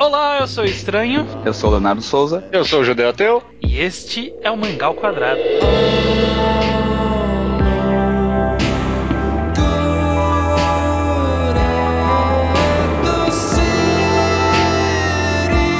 Olá, eu sou o Estranho. Eu sou o Leonardo Souza. Eu sou o Judeu Ateu. E este é o Mangal Quadrado.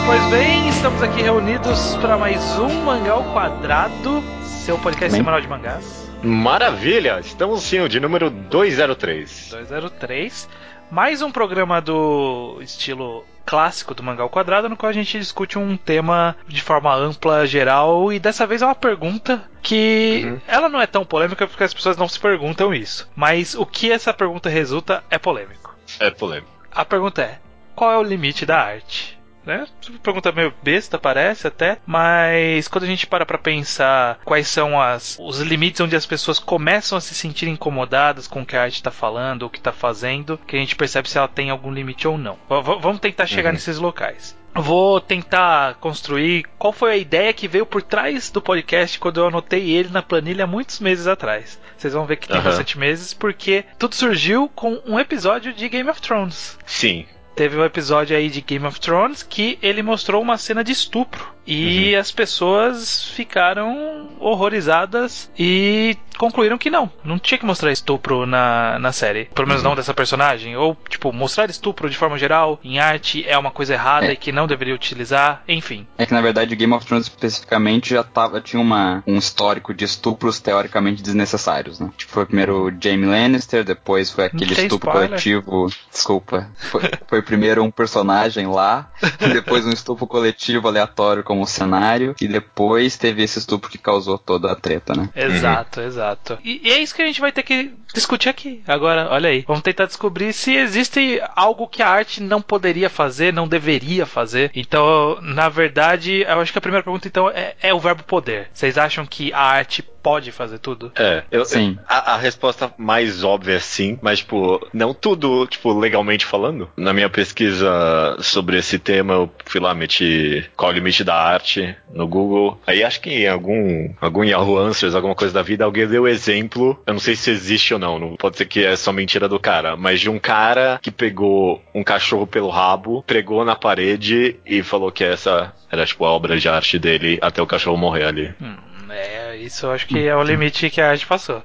Pois bem, estamos aqui reunidos para mais um Mangal Quadrado, seu podcast Bem. semanal de mangás. Maravilha! Estamos sim, o de número 203. 203. Mais um programa do estilo clássico do Mangal Quadrado, no qual a gente discute um tema de forma ampla, geral, e dessa vez é uma pergunta que Uhum. ela não é tão polêmica porque as pessoas não se perguntam isso. Mas o que essa pergunta resulta é polêmico. É polêmico. A pergunta é: qual é o limite da arte? Né? Pergunta meio besta, parece até, mas quando a gente para pra pensar quais são as, os limites onde as pessoas começam a se sentir incomodadas com o que a arte está falando, o que está fazendo, que a gente percebe se ela tem algum limite ou não. V- vamos tentar chegar Uhum. nesses locais. Vou tentar construir qual foi a ideia que veio por trás do podcast quando eu anotei ele na planilha há muitos meses atrás. Vocês vão ver que tem Aham. bastante meses, porque tudo surgiu com um episódio de Game of Thrones. Sim. Teve um episódio aí de Game of Thrones que ele mostrou uma cena de estupro. E as pessoas ficaram horrorizadas e concluíram que não. Não tinha que mostrar estupro na, na série. Pelo menos Uhum. não dessa personagem. Ou, tipo, mostrar estupro de forma geral em arte é uma coisa errada É. e que não deveria utilizar. Enfim. É que na verdade Game of Thrones especificamente já tava, tinha uma, um histórico de estupros teoricamente desnecessários, né? Tipo, foi primeiro o Jaime Lannister, depois foi aquele estupro spoiler. coletivo. Desculpa. Foi, foi primeiro um personagem lá, depois um estupro coletivo aleatório como cenário, e depois teve esse estupro que causou toda a treta, né? Exato, exato. E, e é isso que a gente vai ter que discutir aqui. Agora, olha aí. Vamos tentar descobrir se existe algo que a arte não poderia fazer, não deveria fazer. Então, na verdade, eu acho que a primeira pergunta então é, é o verbo poder. Vocês acham que a arte pode fazer tudo? É, eu, Sim. A, a resposta mais óbvia é sim, mas, tipo, não tudo, tipo, legalmente falando. Na minha pesquisa sobre esse tema, eu fui lá, meti qual é o limite da arte no Google. Aí acho que em algum, algum Yahoo Answers, alguma coisa da vida, alguém deu exemplo. Eu não sei se existe ou não, não pode ser que é só mentira do cara, mas de um cara que pegou um cachorro pelo rabo, pregou na parede e falou que essa era, tipo, a obra de arte dele até o cachorro morrer ali. Hum, é, isso eu acho que é o limite que a arte passou.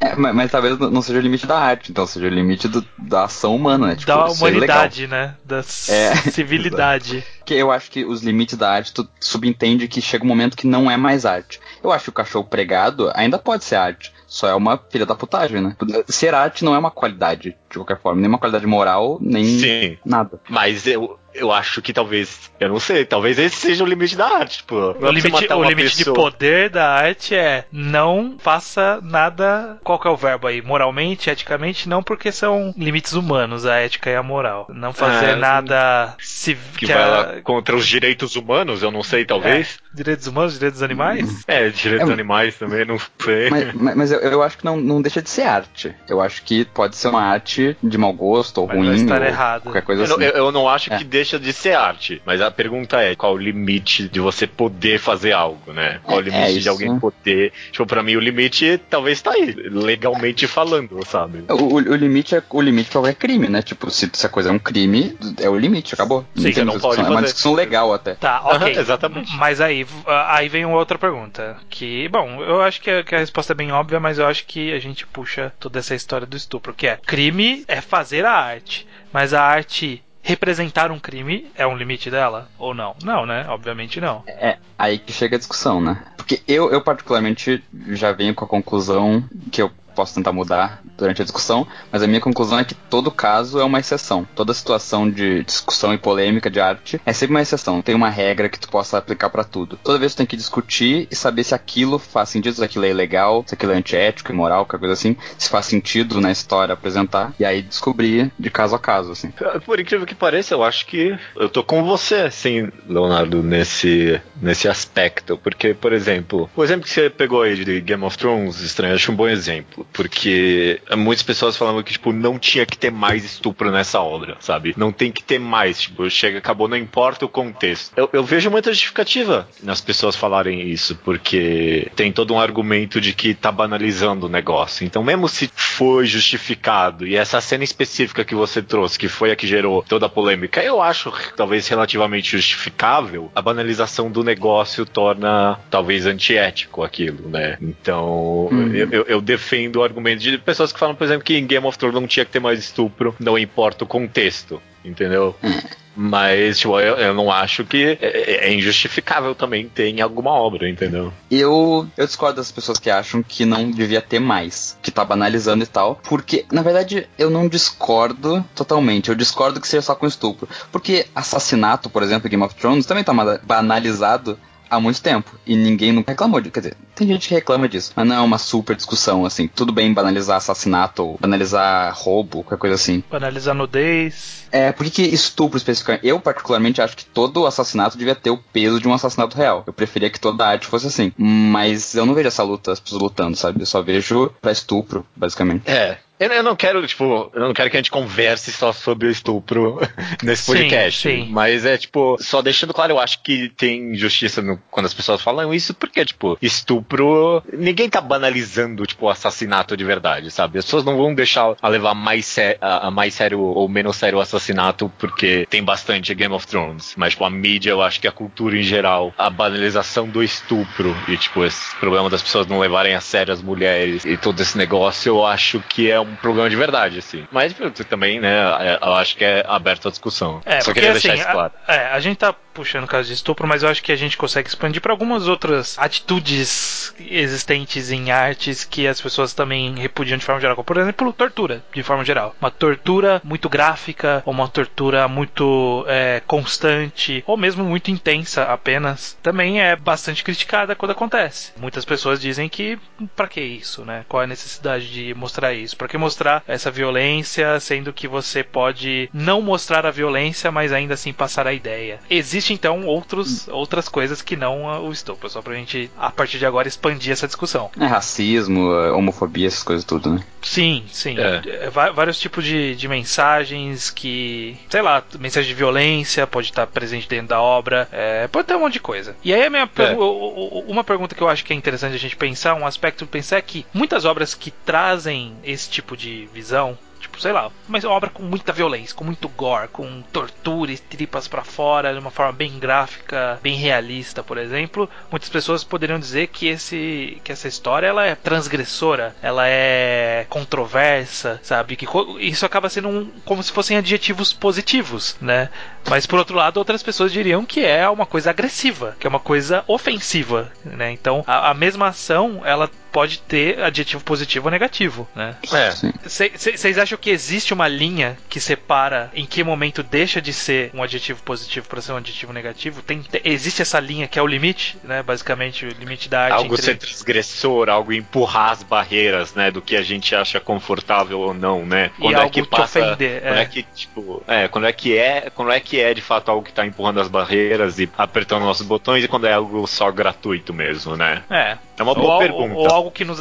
É, mas, mas talvez não seja o limite da arte, então seja o limite do- da ação humana, né? Tipo, da é humanidade, né? Da É, civilidade. Porque eu acho que os limites da arte, tu subentende que chega um momento que não é mais arte. Eu acho que o cachorro pregado ainda pode ser arte. Só é uma filha da putagem, né? Ser arte não é uma qualidade, de qualquer forma. Nem uma qualidade moral, nem Sim. nada. Mas eu, eu acho que talvez, eu não sei, talvez esse seja o limite da arte, tipo. é O limite, o limite de poder da arte é não faça nada. Qual que é o verbo aí? Moralmente, eticamente, não porque são limites humanos, a ética e a moral. Não fazer Ah, nada se Que que vai a- lá contra os direitos humanos, eu não sei, talvez. direitos humanos, direitos dos animais. É, direitos É, dos animais também, não sei. Mas, mas- mas eu, eu acho que não, não deixa de ser arte. Eu acho que pode ser uma arte de mau gosto ou Mas ruim. ou errado. Qualquer coisa Eu, não- assim. eu- eu não acho É. que deixa de ser arte, mas a pergunta é qual o limite de você poder fazer algo, né? Qual o É, limite é de alguém poder. Tipo, pra mim o limite talvez tá aí, legalmente falando, sabe? O, o- o limite é o limite pra qualquer crime, né? Tipo, se, se a coisa é um crime, é o limite, acabou. Sim, tem você não pode É uma fazer. discussão legal até. Tá, ok. exatamente. Mas aí, aí vem uma outra pergunta. Que, bom, eu acho que a, que a resposta é bem óbvia, mas eu acho que a gente puxa toda essa história do estupro, que é crime é fazer a arte, mas a arte representar um crime é um limite dela? Ou não? Não, né? Obviamente não. É aí que chega a discussão, né? Porque eu, eu particularmente já venho com a conclusão que eu posso tentar mudar durante a discussão, mas a minha conclusão é que todo caso é uma exceção. Toda situação de discussão e polêmica de arte é sempre uma exceção. Tem uma regra que tu possa aplicar pra tudo. Toda vez tu tem que discutir e saber se aquilo faz sentido, se aquilo é ilegal, se aquilo é antiético, imoral, qualquer coisa assim, se faz sentido na história apresentar, e aí descobrir de caso a caso, assim. Por incrível que pareça, eu acho que eu tô com você, Leonardo, nesse, nesse aspecto. Porque, por exemplo, o exemplo que você pegou aí de Game of Thrones, estranho, acho um bom exemplo. Porque muitas pessoas falavam que, tipo, não tinha que ter mais estupro nessa obra, sabe? Não tem que ter mais, tipo, chega, acabou, não importa o contexto. Eu, eu vejo muita justificativa nas pessoas falarem isso, porque tem todo um argumento de que tá banalizando o negócio. Então, mesmo se foi justificado, e essa cena específica que você trouxe, que foi a que gerou toda a polêmica, eu acho talvez relativamente justificável, a banalização do negócio torna talvez antiético aquilo, né? Então, hum. eu, eu, eu, defendo o argumento de pessoas que falam, por exemplo, que em Game of Thrones não tinha que ter mais estupro, não importa o contexto, entendeu? Hum. Mas, tipo, eu, eu, não acho que é, é, injustificável também ter em alguma obra, entendeu? Eu, eu discordo das pessoas que acham que não devia ter mais, que tá banalizando e tal, porque, na verdade, eu não discordo totalmente. Eu discordo que seja só com estupro. Porque assassinato, por exemplo, em Game of Thrones também tá banalizado há muito tempo. E ninguém nunca reclamou de. Quer dizer, tem gente que reclama disso. Mas não é uma super discussão, assim. Tudo bem banalizar assassinato ou banalizar roubo, qualquer coisa assim. Banalizar nudez. É, por que estupro especificamente? Eu, particularmente, acho que todo assassinato devia ter o peso de um assassinato real. Eu preferia que toda a arte fosse assim. Mas eu não vejo essa luta, as pessoas lutando, sabe? Eu só vejo pra estupro, basicamente. É, eu não quero, tipo, eu não quero que a gente converse só sobre o estupro nesse podcast. Sim, sim. Mas é, tipo, só deixando claro, eu acho que tem injustiça no, quando as pessoas falam isso, porque, tipo, estupro. Ninguém tá banalizando, tipo, o assassinato de verdade, sabe? As pessoas não vão deixar a levar mais, a, a mais sério ou menos sério o assassinato porque tem bastante Game of Thrones. Mas, tipo, a mídia, eu acho que a cultura em geral, a banalização do estupro e, tipo, esse problema das pessoas não levarem a sério as mulheres e todo esse negócio, eu acho que é um problema de verdade, assim. Mas também, né, é, eu acho que é aberto a discussão. É, Só porque, queria deixar assim, isso claro. A, é, a gente tá puxando o caso de estupro, mas eu acho que a gente consegue expandir para algumas outras atitudes existentes em artes que as pessoas também repudiam de forma geral. Como, por exemplo, tortura, de forma geral. Uma tortura muito gráfica, ou uma tortura muito é, constante, ou mesmo muito intensa apenas, também é bastante criticada quando acontece. Muitas pessoas dizem que para que isso, né? Qual é a necessidade de mostrar isso? Para que mostrar essa violência, sendo que você pode não mostrar a violência, mas ainda assim passar a ideia? Existe existe então outros, outras coisas que não o estupro, só pra gente, a partir de agora, expandir essa discussão. É racismo, é homofobia, essas coisas tudo, né? Sim, sim. É. É, vários tipos de, de mensagens que, sei lá, mensagem de violência pode estar presente dentro da obra, é, pode ter um monte de coisa. E aí a minha é. uma pergunta que eu acho que é interessante a gente pensar, um aspecto de pensar é que muitas obras que trazem esse tipo de visão Tipo, sei lá, mas é obra com muita violência, com muito gore, com tortura e tripas para fora, de uma forma bem gráfica, bem realista, por exemplo. Muitas pessoas poderiam dizer que esse que essa história ela é transgressora, ela é controversa, sabe? Que isso acaba sendo um, como se fossem adjetivos positivos, né? Mas por outro lado, outras pessoas diriam que é uma coisa agressiva, que é uma coisa ofensiva, né? Então, a, a mesma ação, ela pode ter adjetivo positivo ou negativo, né? Vocês é. acham que existe uma linha que separa em que momento deixa de ser um adjetivo positivo para ser um adjetivo negativo? Tem, tem, existe essa linha que é o limite, né? Basicamente, o limite da arte. Algo entre... ser transgressor, algo empurrar as barreiras, né? Do que a gente acha confortável ou não, né? Quando e é que passa. Ofender, quando é. é. que, tipo. É, quando é que é. Quando é que é de fato algo que tá empurrando as barreiras e apertando nossos botões e quando é algo só gratuito mesmo, né? É. É uma boa ou, pergunta. Ou algo que nos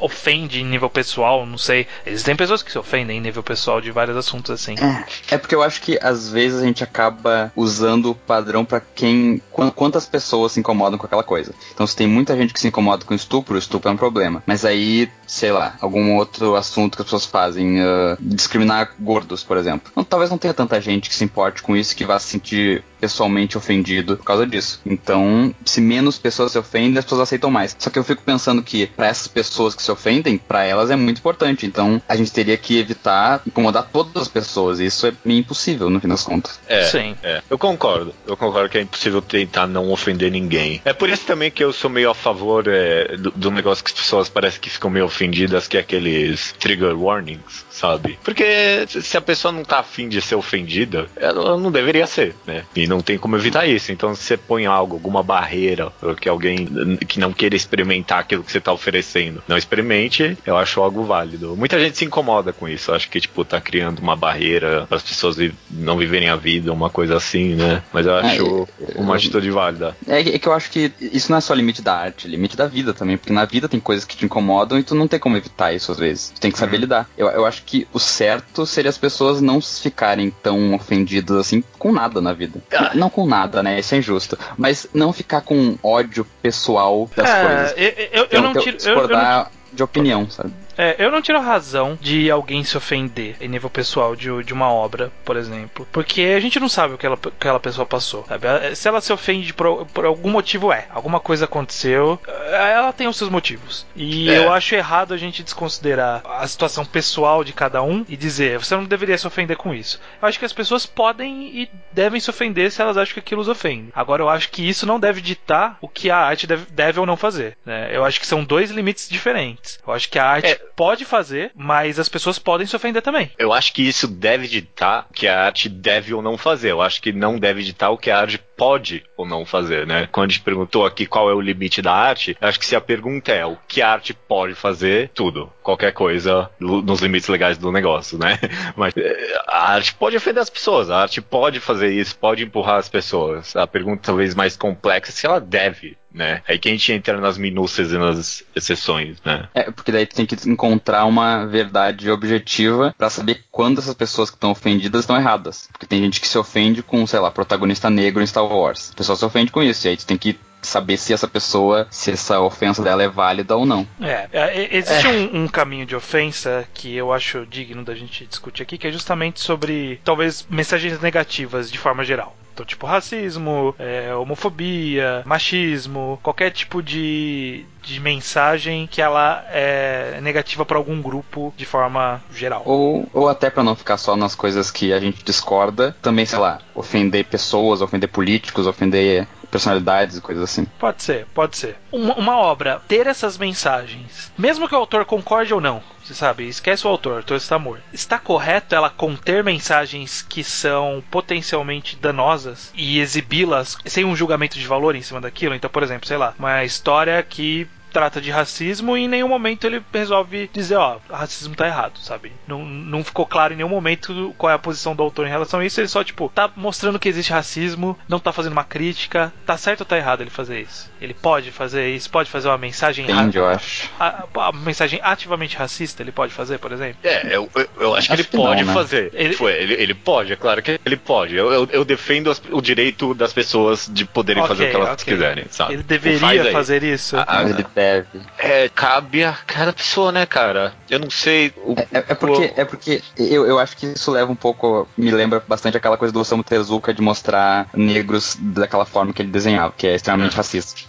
ofende em nível pessoal, não sei. Existem pessoas que se ofendem em nível pessoal de vários assuntos assim. É, é porque eu acho que às vezes a gente acaba usando o padrão para quem. Quantas pessoas se incomodam com aquela coisa. Então, se tem muita gente que se incomoda com estupro, estupro é um problema. Mas aí, sei lá, algum outro assunto que as pessoas fazem, uh, discriminar gordos, por exemplo. Então, talvez não tenha tanta gente que se importe com isso que vá se sentir pessoalmente ofendido por causa disso. Então, se menos pessoas se ofendem, as pessoas aceitam mais. Só que eu fico pensando que para essas pessoas que se ofendem, para elas é muito importante. Então, a gente teria que evitar incomodar todas as pessoas. E isso é meio impossível, no fim das contas. É, Sim. É. Eu concordo. Eu concordo que é impossível tentar não ofender ninguém. É por isso também que eu sou meio a favor é, do, do negócio que as pessoas parecem que ficam meio ofendidas, que é aqueles trigger warnings sabe? Porque se a pessoa não tá afim de ser ofendida, ela não deveria ser, né? E não tem como evitar isso. Então, se você põe algo, alguma barreira, que alguém que não queira experimentar aquilo que você está oferecendo, não experimente, eu acho algo válido. Muita gente se incomoda com isso. Eu acho que, tipo, tá criando uma barreira para as pessoas não viverem a vida, uma coisa assim, né? Mas eu acho é, uma atitude válida. É, é que eu acho que isso não é só limite da arte, é limite da vida também, porque na vida tem coisas que te incomodam e tu não tem como evitar isso às vezes. Tu tem que saber uhum. lidar. Eu, eu acho que o certo seria as pessoas não ficarem tão ofendidas assim com nada na vida. Não com nada, né? Isso é injusto. Mas não ficar com ódio pessoal das é, coisas. Eu, eu, eu, eu não tiro. Discordar eu, eu não... de opinião, sabe? É, eu não tiro a razão de alguém se ofender em nível pessoal de, de uma obra, por exemplo. Porque a gente não sabe o que ela, aquela pessoa passou. Sabe? Se ela se ofende por, por algum motivo, é. Alguma coisa aconteceu, é, ela tem os seus motivos. E é. eu acho errado a gente desconsiderar a situação pessoal de cada um e dizer, você não deveria se ofender com isso. Eu acho que as pessoas podem e devem se ofender se elas acham que aquilo os ofende. Agora, eu acho que isso não deve ditar o que a arte deve, deve ou não fazer. Né? Eu acho que são dois limites diferentes. Eu acho que a arte é pode fazer, mas as pessoas podem se ofender também. Eu acho que isso deve ditar o que a arte deve ou não fazer. Eu acho que não deve ditar o que a arte pode ou não fazer, né? Quando a gente perguntou aqui qual é o limite da arte, acho que se a pergunta é o que a arte pode fazer, tudo, qualquer coisa nos limites legais do negócio, né? Mas eh, a arte pode ofender as pessoas, a arte pode fazer isso, pode empurrar as pessoas. A pergunta talvez mais complexa é se ela deve né? Aí que a gente entra nas minúcias e nas exceções, né? É, porque daí tu tem que encontrar uma verdade objetiva para saber quando essas pessoas que estão ofendidas estão erradas. Porque tem gente que se ofende com, sei lá, protagonista negro em Star Wars. A pessoa se ofende com isso, e aí tu tem que saber se essa pessoa, se essa ofensa dela é válida ou não. É, é existe é. Um, um, caminho de ofensa que eu acho digno da gente discutir aqui, que é justamente sobre talvez mensagens negativas de forma geral. Então, tipo, racismo, é, homofobia, machismo, qualquer tipo de, de mensagem que ela é negativa para algum grupo de forma geral. Ou, ou até para não ficar só nas coisas que a gente discorda, também, sei lá, ofender pessoas, ofender políticos, ofender personalidades e coisas assim. Pode ser, pode ser. Uma, uma, obra ter essas mensagens, mesmo que o autor concorde ou não, você sabe, esquece o autor, o autor está. Está correto ela conter mensagens que são potencialmente danosas e exibi-las sem um julgamento de valor em cima daquilo? Então, por exemplo, sei lá, uma história que trata de racismo e em nenhum momento ele resolve dizer, ó, racismo tá errado, sabe? Não, não ficou claro em nenhum momento qual é a posição do autor em relação a isso, ele só, tipo, tá mostrando que existe racismo, não tá fazendo uma crítica, tá certo ou tá errado ele fazer isso? Ele pode fazer isso, pode fazer uma mensagem Entende, eu acho. A, a, mensagem ativamente racista, ele pode fazer, por exemplo? É, eu, eu, eu acho, acho, que ele que pode não, né? fazer. Ele... Foi, ele, ele pode, é claro que ele pode. Eu, eu, eu defendo as, o direito das pessoas de poderem okay, fazer o que elas okay. quiserem, sabe? Ele deveria fazer isso. Ah, ah, ele deve. É, cabe a cada pessoa, né, cara? Eu não sei. O, é, é, porque, é porque eu, eu acho que isso leva um pouco. Me lembra bastante aquela coisa do Osamu Tezuka de mostrar negros daquela forma que ele desenhava, que é extremamente é. racista.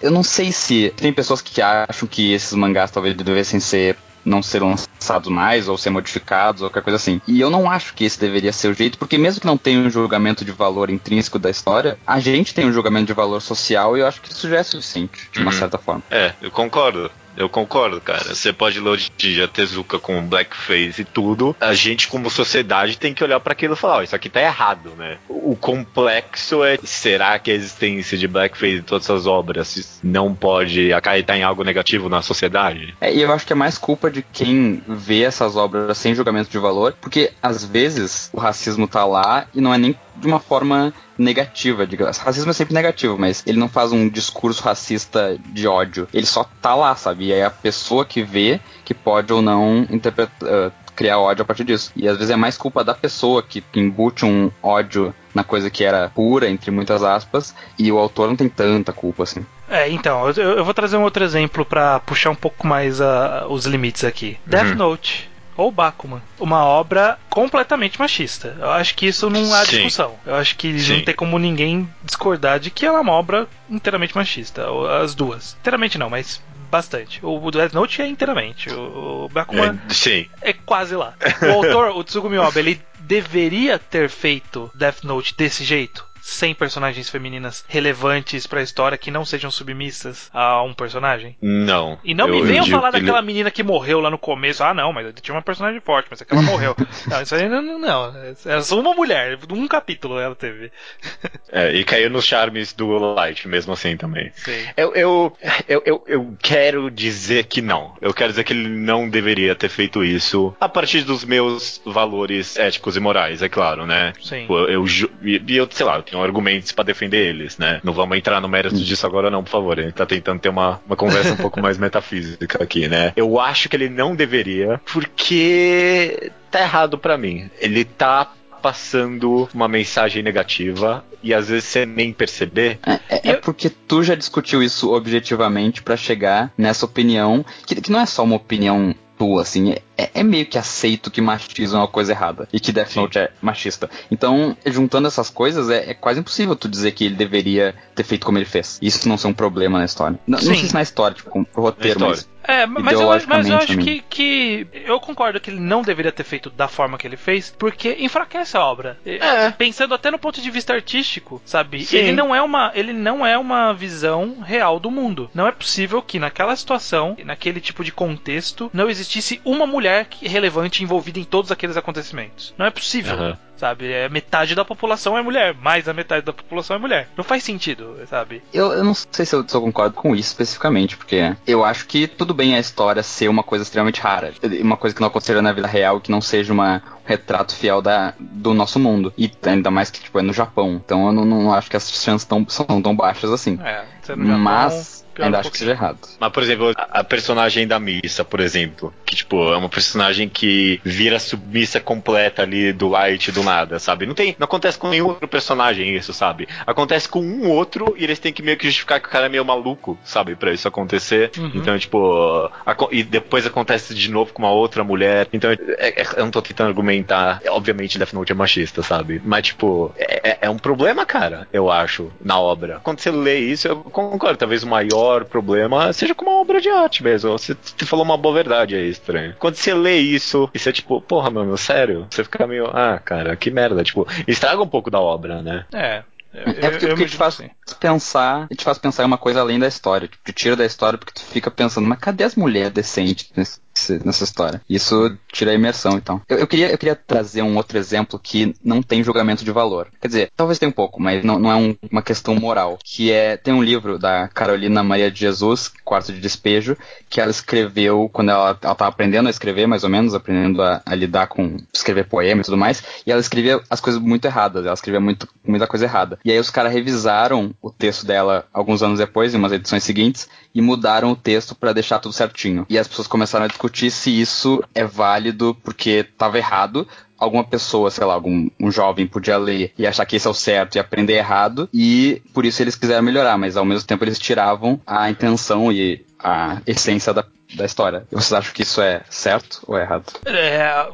Eu não sei se. Tem pessoas que acham que esses mangás talvez devessem ser não ser lançados mais ou ser modificados ou qualquer coisa assim. E eu não acho que esse deveria ser o jeito, porque mesmo que não tenha um julgamento de valor intrínseco da história, a gente tem um julgamento de valor social e eu acho que isso já é suficiente, de uma uhum. certa forma. É, eu concordo. Eu concordo, cara. Você pode dia Tezuka com blackface e tudo. A gente, como sociedade, tem que olhar para aquilo e falar: oh, isso aqui tá errado, né? O complexo é: será que a existência de blackface em todas essas obras não pode acarretar em algo negativo na sociedade? É, e eu acho que é mais culpa de quem vê essas obras sem julgamento de valor, porque às vezes o racismo tá lá e não é nem de uma forma negativa, digamos. Racismo é sempre negativo, mas ele não faz um discurso racista de ódio. Ele só tá lá, sabe? E aí a pessoa que vê que pode ou não interpretar. Uh, criar ódio a partir disso. E às vezes é mais culpa da pessoa que embute um ódio na coisa que era pura, entre muitas aspas, e o autor não tem tanta culpa assim. É, então, eu, eu vou trazer um outro exemplo para puxar um pouco mais uh, os limites aqui. Uhum. Death Note ou Bakuman. Uma obra completamente machista. Eu acho que isso não há Sim. discussão. Eu acho que Sim. não tem como ninguém discordar de que ela é uma obra inteiramente machista. As duas. Inteiramente não, mas bastante. O Death Note é inteiramente. O Bakuman é, é quase lá. O autor, o Tsugumi Oba, ele deveria ter feito Death Note desse jeito? 100 personagens femininas relevantes pra história que não sejam submissas a um personagem? Não. E não Eu- me eu venham falar ele- daquela menina que morreu lá no começo. Ah, não, mas tinha uma personagem forte, mas aquela morreu. não, isso aí não, não. Era só uma mulher. Um capítulo ela teve. É, e caiu nos charmes do Light, mesmo assim também. Sei. Eu, eu, eu, eu, eu quero dizer que não. Eu quero dizer que ele não deveria ter feito isso a partir dos meus valores éticos e morais, é claro, né? Sim. Pô, Eu, ju- e e eu, sei lá, eu tenho argumentos pra defender eles, né? Não vamos entrar no mérito disso agora, não, por favor. A gente tá tentando ter uma, uma conversa um pouco mais metafísica aqui, né? Eu acho que ele não deveria, porque tá errado pra mim. Ele tá passando uma mensagem negativa e às vezes você nem perceber. É, é- é porque tu já discutiu isso objetivamente pra chegar nessa opinião, que, que não é só uma opinião tua, assim, é, é meio que aceito que machismo é uma coisa errada e que Death Sim. Note é machista. Então, juntando essas coisas, é, é quase impossível tu dizer que ele deveria ter feito como ele fez. Isso não ser um problema na história. N- Não, Sim. sei se na história, tipo, com- pro roteiro, mas. É, mas eu, acho- mas eu acho que, que. Eu concordo que ele não deveria ter feito da forma que ele fez, porque enfraquece a obra. É. Pensando até no ponto de vista artístico, sabe? Sim. Ele não é uma. Ele não é uma visão real do mundo. Não é possível que naquela situação, naquele tipo de contexto, não existisse uma mulher que- relevante envolvida em todos aqueles acontecimentos. Não é possível. Aham. Sabe? É, metade da população é mulher, mais da metade da população é mulher. Não faz sentido, sabe? Eu, eu não sei se eu, se eu concordo com isso especificamente, porque eu acho que tudo bem a história ser uma coisa extremamente rara. Uma coisa que não aconteceria na vida real, que não seja uma, um retrato fiel da, do nosso mundo. E ainda mais que tipo, é no Japão. Então eu não, não acho que as chances tão, são tão baixas assim. É, sendo no Japão, Mas pior ainda um acho que pouquinho. seja errado. Mas, por exemplo, a, a personagem da Missa, por exemplo, que, tipo, é uma personagem que vira submissa completa ali do Light do nada, sabe? Não tem, não acontece com nenhum outro personagem isso, sabe? Acontece com um outro e eles têm que meio que justificar que o cara é meio maluco, sabe? Pra isso acontecer. Uhum. Então, tipo, aco- e depois acontece de novo com uma outra mulher. Então, é- é- eu não tô tentando argumentar. Obviamente, Death Note é machista, sabe? Mas, tipo, é, é- é um problema, cara, eu acho, na obra. Quando você lê isso, eu concordo. Talvez o maior problema seja com uma obra de arte mesmo. Você, você falou uma boa verdade aí, estranho. Quando você lê isso e você, tipo, porra, mano, sério? Você fica meio, ah, cara, que merda. Tipo, estraga um pouco da obra, né? É. É porque, porque te faz pensar, te faz pensar em uma coisa além da história. Tipo, te tira da história porque tu fica pensando, mas cadê as mulheres decentes nesse- nessa história? Isso tira a imersão, então. Eu, eu queria, eu queria trazer um outro exemplo que não tem julgamento de valor. Quer dizer, talvez tenha um pouco, mas não, não é um- uma questão moral. Que é, tem um livro da Carolina Maria de Jesus, Quarto de Despejo, que ela escreveu quando ela, ela tava aprendendo a escrever, mais ou menos, aprendendo a, a lidar com escrever poema e tudo mais, e ela escrevia as coisas muito erradas, ela escrevia muito, muita coisa errada. E aí os caras revisaram o texto dela alguns anos depois, em umas edições seguintes, e mudaram o texto pra deixar tudo certinho. E as pessoas começaram a discutir se isso é válido porque tava errado, alguma pessoa, sei lá, algum um jovem podia ler e achar que esse é o certo e aprender errado, e por isso eles quiseram melhorar, mas ao mesmo tempo eles tiravam a intenção e a essência da, da história. Vocês acham que isso é certo ou é errado? É,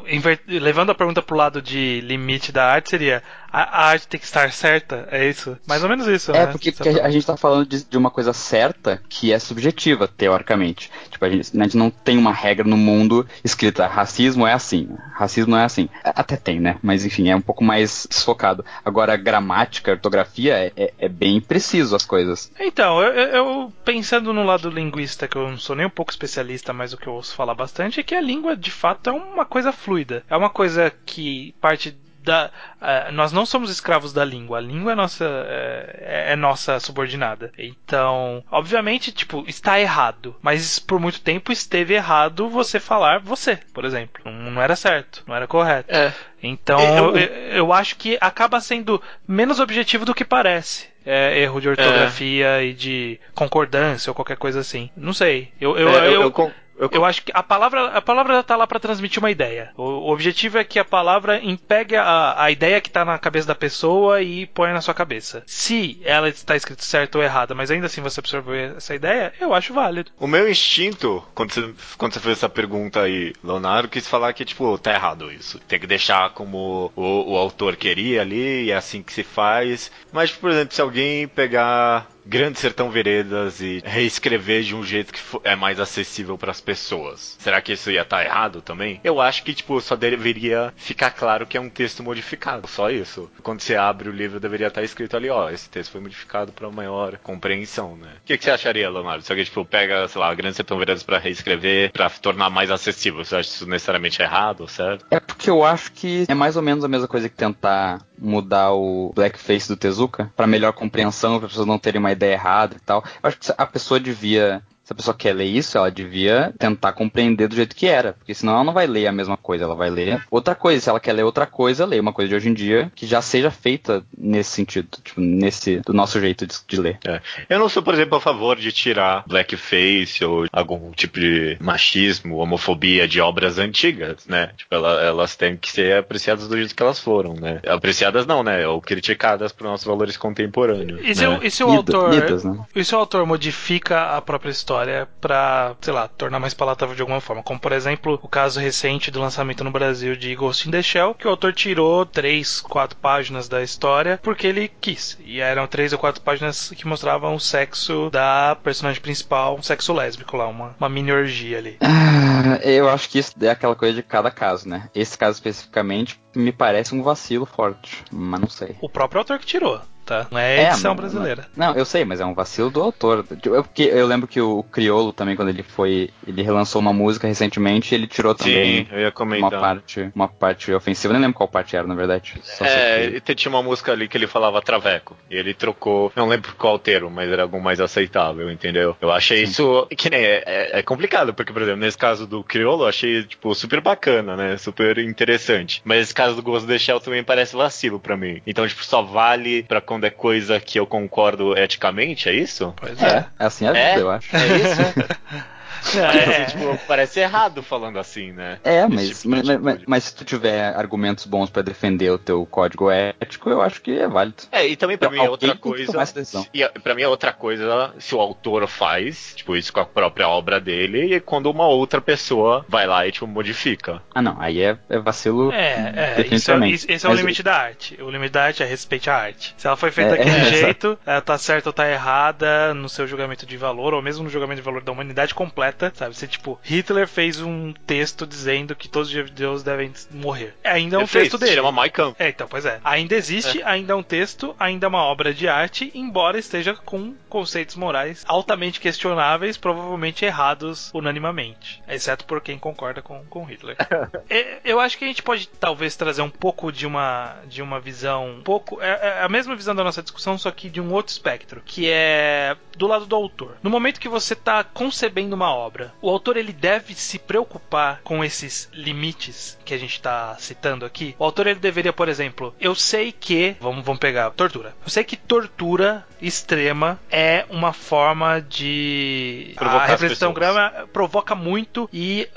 levando a pergunta pro lado de limite da arte, seria a, a arte tem que estar certa? É isso? Mais ou menos isso, É, né? porque, Essa porque a, a gente tá falando de, de uma coisa certa que é subjetiva, teoricamente. Tipo, a gente, a gente não tem uma regra no mundo escrita racismo é assim, racismo não é assim. Até tem, né? Mas enfim, é um pouco mais desfocado. Agora, gramática, ortografia é, é, é bem preciso as coisas. Então, eu- eu pensando no lado linguista, que eu não sou nem um pouco especialista, mas o que eu ouço falar bastante é que a língua de fato é uma coisa fluida. É uma coisa que parte da. eh, nós não somos escravos da língua. A língua é nossa, eh, é, nossa subordinada. Então, obviamente, tipo, está errado. Mas por muito tempo esteve errado você falar você, por exemplo. Não, não era certo, não era correto. É. Então, Eu- eu, eu acho que acaba sendo menos objetivo do que parece. É, erro de ortografia e de concordância ou qualquer coisa assim. Não sei. Eu, eu, É, eu, con- eu eu acho que a palavra, a palavra tá lá para transmitir uma ideia. O, o objetivo é que a palavra impegue a, a ideia que tá na cabeça da pessoa e põe na sua cabeça. Se ela está escrito certo ou errada, mas ainda assim você absorver essa ideia, eu acho válido. O meu instinto, quando você, quando você fez essa pergunta aí, Leonardo, quis falar que, tipo, tá errado isso. Tem que deixar como o, o autor queria ali, e é assim que se faz. Mas, por exemplo, se alguém pegar Grande Sertão Veredas e reescrever de um jeito que é mais acessível para as pessoas. Será que isso ia estar tá errado também? Eu acho que, tipo, só deveria ficar claro que é um texto modificado. Só isso. Quando você abre o livro, deveria estar tá escrito ali, ó, esse texto foi modificado para maior compreensão, né? O que, que, você acharia, Leonardo? Se alguém, tipo, pega, sei lá, Grande Sertão Veredas para reescrever, para tornar mais acessível, você acha isso necessariamente errado, certo? É porque eu acho que é mais ou menos a mesma coisa que tentar mudar o blackface do Tezuka para melhor compreensão, para as pessoas não terem uma ideia errada e tal. Eu acho que a pessoa devia se a pessoa quer ler isso, ela devia tentar compreender do jeito que era, porque senão ela não vai ler a mesma coisa, ela vai ler outra coisa. Se ela quer ler outra coisa, lê uma coisa de hoje em dia que já seja feita nesse sentido, tipo, nesse do nosso jeito de, de ler. É. Eu não sou, por exemplo, a favor de tirar blackface ou algum tipo de machismo, homofobia de obras antigas, né? Tipo, ela, elas têm que ser apreciadas do jeito que elas foram, né? Apreciadas não, né? Ou criticadas por nossos valores contemporâneos. E se, né? o, e se o autor, lidas, né? e se o autor modifica a própria história? História para, sei lá, tornar mais palatável de alguma forma. Como, por exemplo, o caso recente do lançamento no Brasil de Ghost in the Shell, que o autor tirou três, quatro páginas da história porque ele quis. E eram três ou quatro páginas que mostravam o sexo da personagem principal, um sexo lésbico lá, uma, uma mini orgia ali. Ah, eu acho que isso é aquela coisa de cada caso, né? Esse caso especificamente me parece um vacilo forte, mas não sei. O próprio autor que tirou tá? Não é edição é, brasileira. Não, eu sei, mas é um vacilo do autor. Eu, porque eu lembro que o Criolo também, quando ele foi. Ele relançou uma música recentemente ele tirou também Sim, eu ia comentar. uma parte, uma parte ofensiva. Eu nem lembro qual parte era, na verdade. Só é, que... tinha uma música ali que ele falava traveco. E ele trocou. Não lembro qual termo, mas era algo mais aceitável, entendeu? Eu achei Sim. isso. Que nem. É, é, é, complicado, porque, por exemplo, nesse caso do Criolo, eu achei, tipo, super bacana, né? Super interessante. Mas esse caso do Ghost of the Shell também parece vacilo para mim. Então, tipo, só vale para quando é coisa que eu concordo eticamente, é isso? Pois é. É, é assim a vida, é? eu acho. É isso? É. tipo, parece errado falando assim, né? É, mas, tipo mas, mas, mas, se tu tiver argumentos bons para defender o teu código ético, eu acho que é válido. É, e também para mim é outra coisa. E para mim é outra coisa se o autor faz, tipo, isso com a própria obra dele, e quando uma outra pessoa vai lá e tipo modifica. Ah, não, aí é, é vacilo. É, é, isso é, esse é o limite da arte. O limite da arte é respeite a arte. Se ela foi feita é, daquele é, jeito, ela tá certa ou tá errada no seu julgamento de valor, ou mesmo no julgamento de valor da humanidade completa sabe? Você, tipo, Hitler fez um texto dizendo que todos os judeus devem morrer. Ainda é um Ele texto fez, dele. chama Kampf. É, então, pois é. Ainda existe, é. ainda é um texto, ainda é uma obra de arte, embora esteja com conceitos morais altamente questionáveis, provavelmente errados unanimamente. Exceto por quem concorda com, com Hitler. é, eu acho que a gente pode talvez trazer um pouco de uma, de uma visão. Um pouco. É, é a mesma visão da nossa discussão, só que de um outro espectro. Que é do lado do autor. No momento que você está concebendo uma obra, o autor ele deve se preocupar com esses limites que a gente está citando aqui. O autor ele deveria, por exemplo, eu sei que vamos, vamos pegar tortura. Eu sei que tortura extrema é uma forma de Provocar a representação grama provoca muito e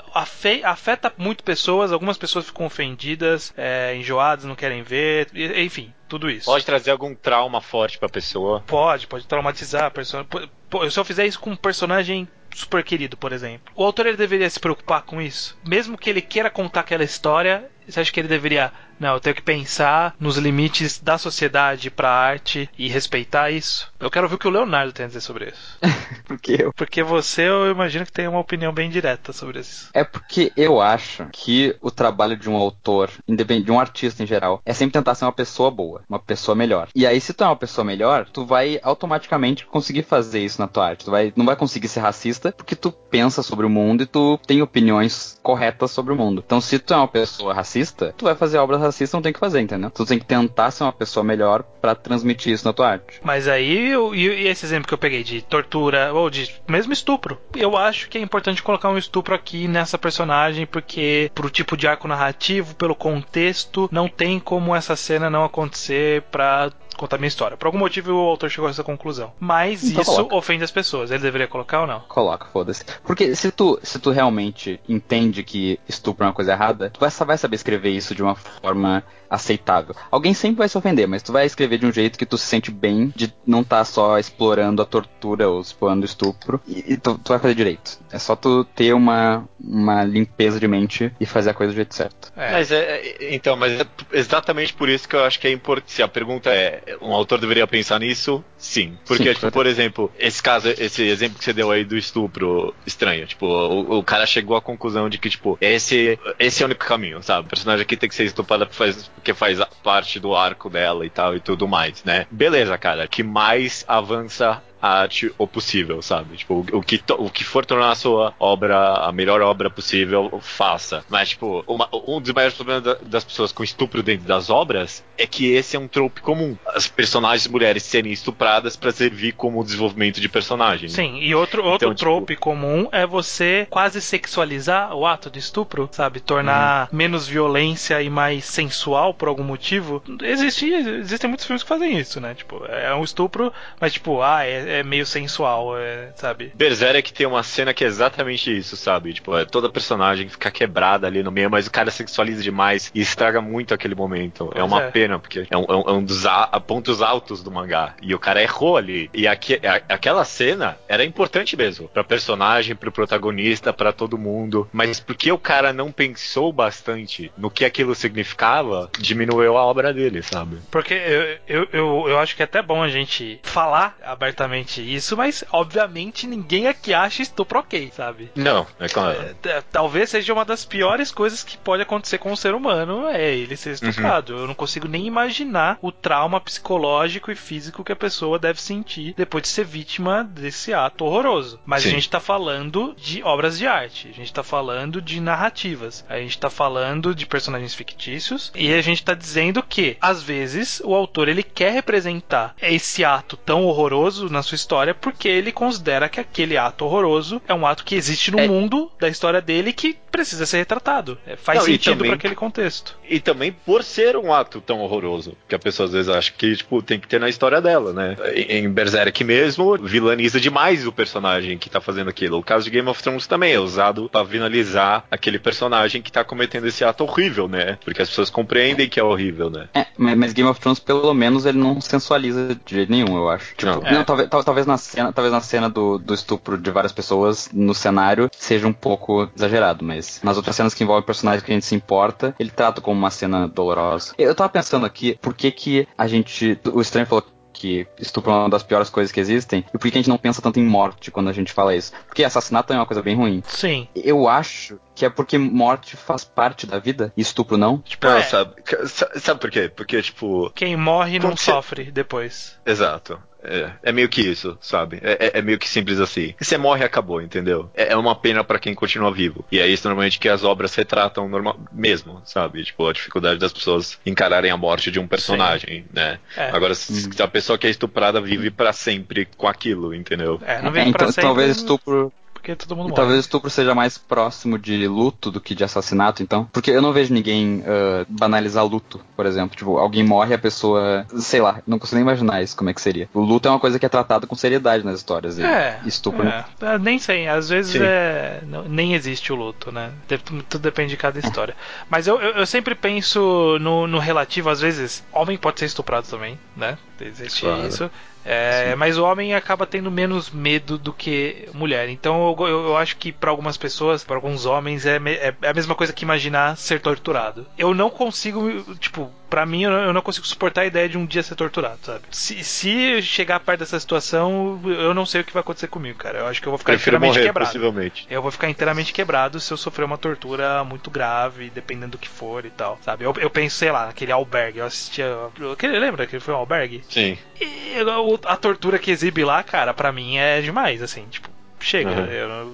afeta muito pessoas. Algumas pessoas ficam ofendidas, é, enjoadas, não querem ver, enfim tudo isso. Pode trazer algum trauma forte pra pessoa? Pode, pode traumatizar a pessoa. Se eu fizer isso com um personagem super querido, por exemplo, o autor ele deveria se preocupar com isso. Mesmo que ele queira contar aquela história, você acha que ele deveria não, eu tenho que pensar nos limites da sociedade para a arte e respeitar isso. Eu quero ver o que o Leonardo tem a dizer sobre isso. Por que eu? Porque você, eu imagino que tem uma opinião bem direta sobre isso. É porque eu acho que o trabalho de um autor, de um artista em geral, é sempre tentar ser uma pessoa boa, uma pessoa melhor. E aí, se tu é uma pessoa melhor, tu vai automaticamente conseguir fazer isso na tua arte. Tu vai, não vai conseguir ser racista porque tu pensa sobre o mundo e tu tem opiniões corretas sobre o mundo. Então, se tu é uma pessoa racista, tu vai fazer obras racista não tem que fazer, entendeu? Tu tem que tentar ser uma pessoa melhor para transmitir isso na tua arte. Mas aí, e esse exemplo que eu peguei de tortura, ou de mesmo estupro, eu acho que é importante colocar um estupro aqui nessa personagem, porque pro tipo de arco narrativo, pelo contexto, não tem como essa cena não acontecer pra contar minha história. Por algum motivo o autor chegou a essa conclusão. Mas então isso coloca. ofende as pessoas. Ele deveria colocar ou não? Coloca, foda-se. Porque se tu, se tu realmente entende que estupro é uma coisa errada, tu vai, vai saber escrever isso de uma forma aceitável. Alguém sempre vai se ofender, mas tu vai escrever de um jeito que tu se sente bem de não estar tá só explorando a tortura ou explorando o estupro e, e tu, tu, vai fazer direito. É só tu ter uma, uma limpeza de mente e fazer a coisa do jeito certo. É. Mas é, então, mas é exatamente por isso que eu acho que é importante. Se a pergunta é é, um autor deveria pensar nisso? Sim. Porque, Sim, tipo, por exemplo, esse caso, esse exemplo que você deu aí do estupro estranho, tipo, o, o cara chegou à conclusão de que, tipo, esse, esse é o único caminho, sabe? O personagem aqui tem que ser faz, porque faz parte do arco dela e tal e tudo mais, né? Beleza, cara. Que mais avança a arte o possível, sabe? Tipo, o, o que, to- o que for tornar a sua obra a melhor obra possível, faça. Mas, tipo, uma- um dos maiores problemas da- das pessoas com estupro dentro das obras é que esse é um trope comum. As personagens mulheres serem estupradas pra servir como desenvolvimento de personagem. Sim, e outro, outro Então, tipo- trope comum é você quase sexualizar o ato de estupro, sabe? Tornar Uhum. menos violência e mais sensual por algum motivo. Existe, existem muitos filmes que fazem isso, né? Tipo, é um estupro, mas tipo, ah, é, é meio sensual, é, sabe? Berserk tem uma cena que é exatamente isso, sabe? Tipo, é toda personagem fica quebrada ali no meio, mas o cara sexualiza demais e estraga muito aquele momento. é Pois uma é. pena, porque é um, é um- é dos a- pontos altos do mangá. E o cara errou ali. E aque- a- aquela cena era importante mesmo. Pra personagem, pro protagonista, pra todo mundo. Mas porque o cara não pensou bastante no que aquilo significava, diminuiu a obra dele, sabe? Porque eu, eu, eu, eu acho que é até bom a gente falar abertamente isso, mas obviamente ninguém aqui acha estupro ok, sabe? Não, é claro. É, talvez seja uma das piores coisas que pode acontecer com o ser humano é ele ser estuprado. Eu não consigo nem imaginar o trauma psicológico e físico que a pessoa deve sentir depois de ser vítima desse ato horroroso. Mas Sim. a gente tá falando de obras de arte, a gente tá falando de narrativas, a gente tá falando de personagens fictícios e a gente tá dizendo que às vezes o autor ele quer representar esse ato tão horroroso na sua história porque ele considera que aquele ato horroroso é um ato que existe no É. mundo da história dele que precisa ser retratado. É, faz Não, sentido para aquele contexto. E também por ser um ato tão horroroso, que a pessoa às vezes acha que, tipo, tem que ter na história dela, né? Em Berserk mesmo, vilaniza demais o personagem que tá fazendo aquilo. O caso de Game of Thrones também é usado pra vinalizar aquele personagem que tá cometendo esse ato horrível, né? Porque as pessoas compreendem que é horrível, né? É, mas Game of Thrones, pelo menos, ele não sensualiza de jeito nenhum, eu acho. Tipo, Não. não, É. talvez, tal- talvez na cena, talvez na cena do, do estupro de várias pessoas no cenário seja um pouco exagerado, mas nas outras cenas que envolvem personagens que a gente se importa, ele trata como uma cena dolorosa. Eu tava pensando aqui, por que que a gente. O estranho falou que estupro é uma das piores coisas que existem, e por que que a gente não pensa tanto em morte quando a gente fala isso? Porque assassinato é uma coisa bem ruim. Sim. Eu acho que é porque morte faz parte da vida e estupro não. Tipo, Não, é, sabe, sa- sabe por quê? Porque, tipo, quem morre não você- sofre depois. Exato. É, é meio que isso, sabe? É, é- é meio que simples assim. Você morre e acabou, entendeu? É, é uma pena pra quem continua vivo. E é isso normalmente que as obras retratam normal, mesmo, sabe? Tipo, a dificuldade das pessoas encararem a morte de um personagem, né? É. Agora, se, se a pessoa que é estuprada vive pra sempre com aquilo, entendeu? É, não É, vem pra então sempre talvez estupro porque todo mundo E morre. talvez o estupro seja mais próximo de luto do que de assassinato, então. Porque eu não vejo ninguém ah, banalizar luto, por exemplo. Tipo, alguém morre e a pessoa. Sei lá, não consigo nem imaginar isso, como é que seria. O luto é uma coisa que é tratada com seriedade nas histórias. e É, Estupro. né? é. É, nem sei, às vezes Sim. é, não- nem existe o luto, né? Tudo depende de cada história. Mas eu, eu, eu sempre penso no, no relativo, às vezes, homem pode ser estuprado também, né? Existe Claro. isso. É, mas o homem acaba tendo menos medo do que mulher. Então eu, eu, acho que para algumas pessoas, para alguns homens, é, me- é a mesma coisa que imaginar ser torturado. Eu não consigo, tipo, pra mim, eu não, consigo suportar a ideia de um dia ser torturado, sabe? Se, se chegar perto dessa situação, eu não sei o que vai acontecer comigo, cara. Eu acho que eu vou ficar Prefiro inteiramente morrer, quebrado. possivelmente. Eu vou ficar inteiramente quebrado se eu sofrer uma tortura muito grave, dependendo do que for e tal, sabe? Eu, eu penso, sei lá, naquele albergue. Eu assistia. Aquele, lembra que foi um albergue? Sim. E a tortura que exibe lá, cara, pra mim é demais, assim, tipo. Chega, Uhum.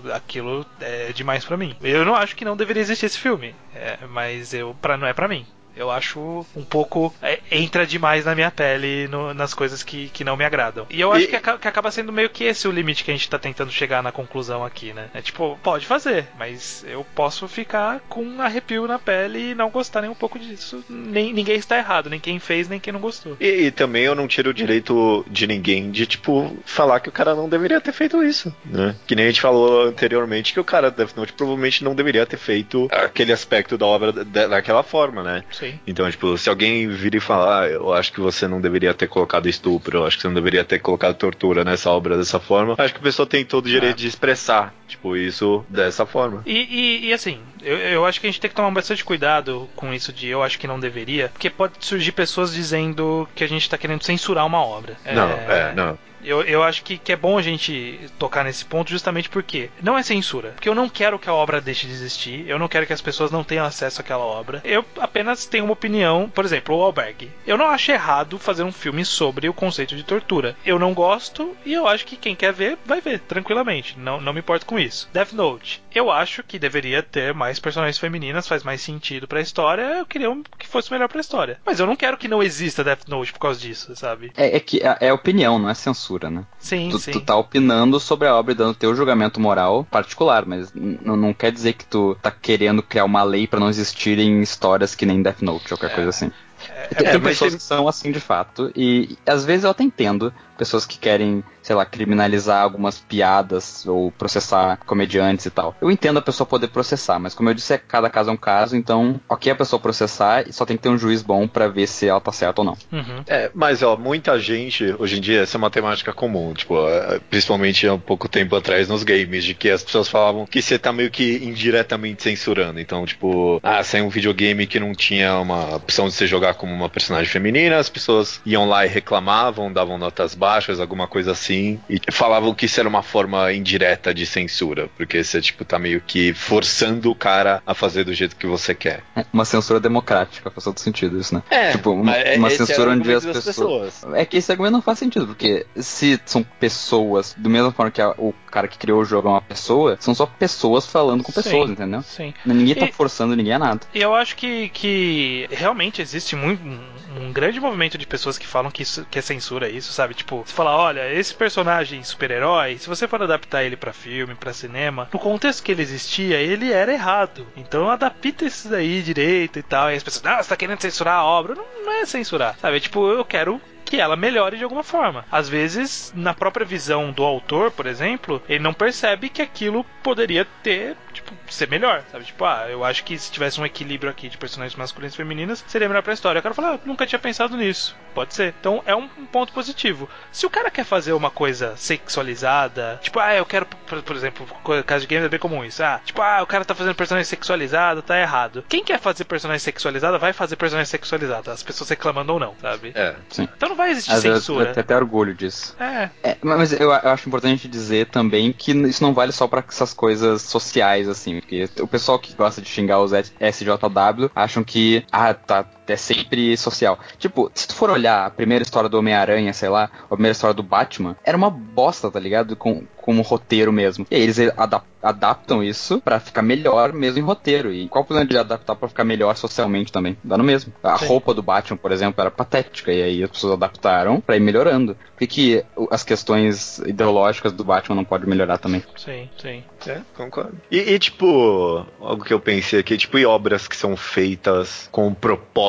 eu- aquilo é demais pra mim. Eu não acho que não deveria existir esse filme, é, mas eu pra, não é pra mim. Eu acho um pouco. é, entra demais na minha pele no- nas coisas que, que não me agradam. E eu acho E- que, que acaba sendo meio que esse o limite que a gente tá tentando chegar na conclusão aqui, né? É tipo, pode fazer, mas eu posso ficar com um arrepio na pele e não gostar nem um pouco disso. Nem, ninguém está errado, nem quem fez, nem quem não gostou. E, e também eu não tiro o direito de ninguém de, tipo, falar que o cara não deveria ter feito isso, né? Que nem a gente falou anteriormente que o cara Death Note provavelmente não deveria ter feito aquele aspecto da obra da- daquela forma, né? Sim. Sim. Então, tipo, se alguém vir e falar, ah, eu acho que você não deveria ter colocado estupro, eu acho que você não deveria ter colocado tortura nessa obra dessa forma, acho que a pessoa tem todo o direito É. de expressar, tipo, isso dessa forma. E, e- e, assim, eu, eu acho que a gente tem que tomar bastante cuidado com isso de eu acho que não deveria, porque pode surgir pessoas dizendo que a gente tá querendo censurar uma obra. Não, é, não. Eu, eu acho que, que é bom a gente tocar nesse ponto justamente porque não é censura. Porque eu não quero que a obra deixe de existir, eu não quero que as pessoas não tenham acesso àquela obra. Eu apenas tenho uma opinião, por exemplo, o Alberg. Eu não acho errado fazer um filme sobre o conceito de tortura. Eu não gosto e eu acho que quem quer ver, vai ver, tranquilamente. Não, não me importo com isso. Death Note. Eu acho que deveria ter mais personagens femininas, faz mais sentido pra história. Eu queria que fosse melhor pra história. Mas eu não quero que não exista Death Note por causa disso, sabe? É, é que é, é opinião, não é censura, né? Sim, Tu, sim. tu tá opinando sobre a obra e dando teu julgamento moral particular, mas não quer dizer que tu tá querendo criar uma lei pra não existirem histórias que nem Death Note ou qualquer coisa assim. É, Tem, é, pessoas tem- que são assim de fato, e às vezes eu até entendo pessoas que querem, sei lá, criminalizar algumas piadas ou processar comediantes e tal. Eu entendo a pessoa poder processar, mas como eu disse, é, cada caso é um caso, então, ok a pessoa processar e só tem que ter um juiz bom pra ver se ela tá certa ou não. Uhum. É, mas ó, muita gente, hoje em dia, essa é uma temática comum, tipo, é, principalmente há um pouco tempo atrás nos games, de que as pessoas falavam que você tá meio que indiretamente censurando. Então, tipo, ah, saiu um videogame que não tinha uma opção de você jogar como uma personagem feminina, as pessoas iam lá e reclamavam, davam notas baixas, alguma coisa assim, e falavam que isso era uma forma indireta de censura, porque você, tipo, tá meio que forçando o cara a fazer do jeito que você quer. É uma censura democrática, faz todo sentido isso, né? É, Tipo, uma, mas uma era censura onde as das pessoas... É que esse argumento não faz sentido, porque se são pessoas, do mesma forma que a- o cara que criou o jogo é uma pessoa, são só pessoas falando com pessoas, Sim. entendeu? Sim. Ninguém tá E- forçando ninguém a nada. E eu acho que, que realmente existe muito, um, um grande movimento de pessoas que falam que, isso, que é censura isso, sabe? Tipo, você fala, olha, esse personagem super-herói, se você for adaptar ele pra filme, pra cinema, no contexto que ele existia, ele era errado. Então adapta isso daí direito e tal. E as pessoas, não, você tá querendo censurar a obra. Não, não é censurar, sabe? Tipo, eu quero que ela melhore de alguma forma. Às vezes, na própria visão do autor, por exemplo, ele não percebe que aquilo poderia ter, tipo, ser melhor, sabe? Tipo, ah, eu acho que se tivesse um equilíbrio aqui de personagens masculinos e femininas, seria melhor pra história. O cara fala, ah, nunca tinha pensado nisso. Pode ser. Então, é um, um ponto positivo. Se o cara quer fazer uma coisa sexualizada, tipo, ah, eu quero, por, por exemplo, caso de games é bem comum isso. Ah, tipo, ah, o cara tá fazendo personagem sexualizado, tá errado. Quem quer fazer personagem sexualizada vai fazer personagem sexualizada, as pessoas reclamando ou não, sabe? É. Então não vai existir Às vezes eu censura. tenho até orgulho disso. É, É, mas eu, eu acho importante dizer também que isso não vale só pra essas coisas sociais, assim, porque o pessoal que gosta de xingar os SJW acham que, ah, tá, é sempre social. Tipo, se tu for olhar a primeira história do Homem-Aranha, sei lá, a primeira história do Batman, era uma bosta, tá ligado? Com, como roteiro mesmo. E aí eles ada- adaptam isso pra ficar melhor mesmo em roteiro. E qual o problema de adaptar pra ficar melhor socialmente também? Dá no mesmo. A Sim. roupa do Batman, por exemplo, era patética. E aí as pessoas adaptaram pra ir melhorando. Por que, que as questões ideológicas do Batman não podem melhorar também? sim, sim. É, concordo. E, e, tipo, algo que eu pensei aqui, tipo, e obras que são feitas com o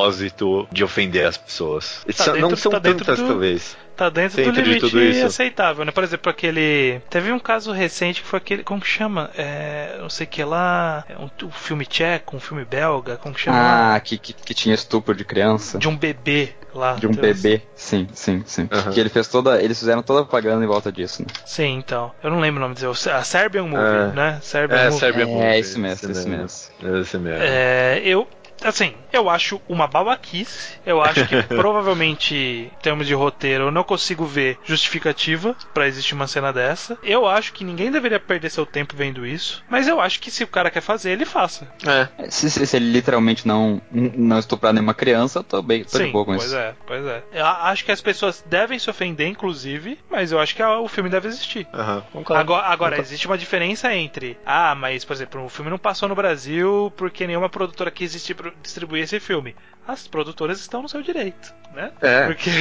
propósito de ofender as pessoas? Tá São- não dentro- são tá dentro tantas, do- talvez. Tá dentro, Dentro do de limite tudo isso. aceitável, né? Por exemplo, aquele. Teve um caso recente que foi aquele. Como que chama? É, não sei o que lá. É um, um filme tcheco, um filme belga, como que chama? Ah, que, que, que tinha estupro de criança. De um bebê lá. De um bebê, sim, sim, sim. Aham. Que ele fez toda. Eles fizeram toda a propaganda em volta disso, né? Sim, então. Eu não lembro o nome dizer. A Serbian Movie, É. né? Serbian É, Movie. Serbian É, Movie, esse mesmo, esse mesmo. Esse mesmo. É, eu. Assim, eu acho uma babaquice. Eu acho que provavelmente, em termos de roteiro, eu não consigo ver justificativa pra existir uma cena dessa. Eu acho que ninguém deveria perder seu tempo vendo isso. Mas eu acho que se o cara quer fazer, ele faça. É. Se, se- se ele literalmente não, não estuprar nenhuma criança, eu tô bem, tô de Sim, boa com pois isso. é, pois é. Eu acho que as pessoas devem se ofender, inclusive, mas eu acho que o filme deve existir. Aham, concordo. Agora, agora Concordo. existe uma diferença entre. Ah, mas, por exemplo, o filme não passou no Brasil porque nenhuma produtora quis existir pro- distribuir esse filme. As produtoras estão no seu direito, né? É. Porque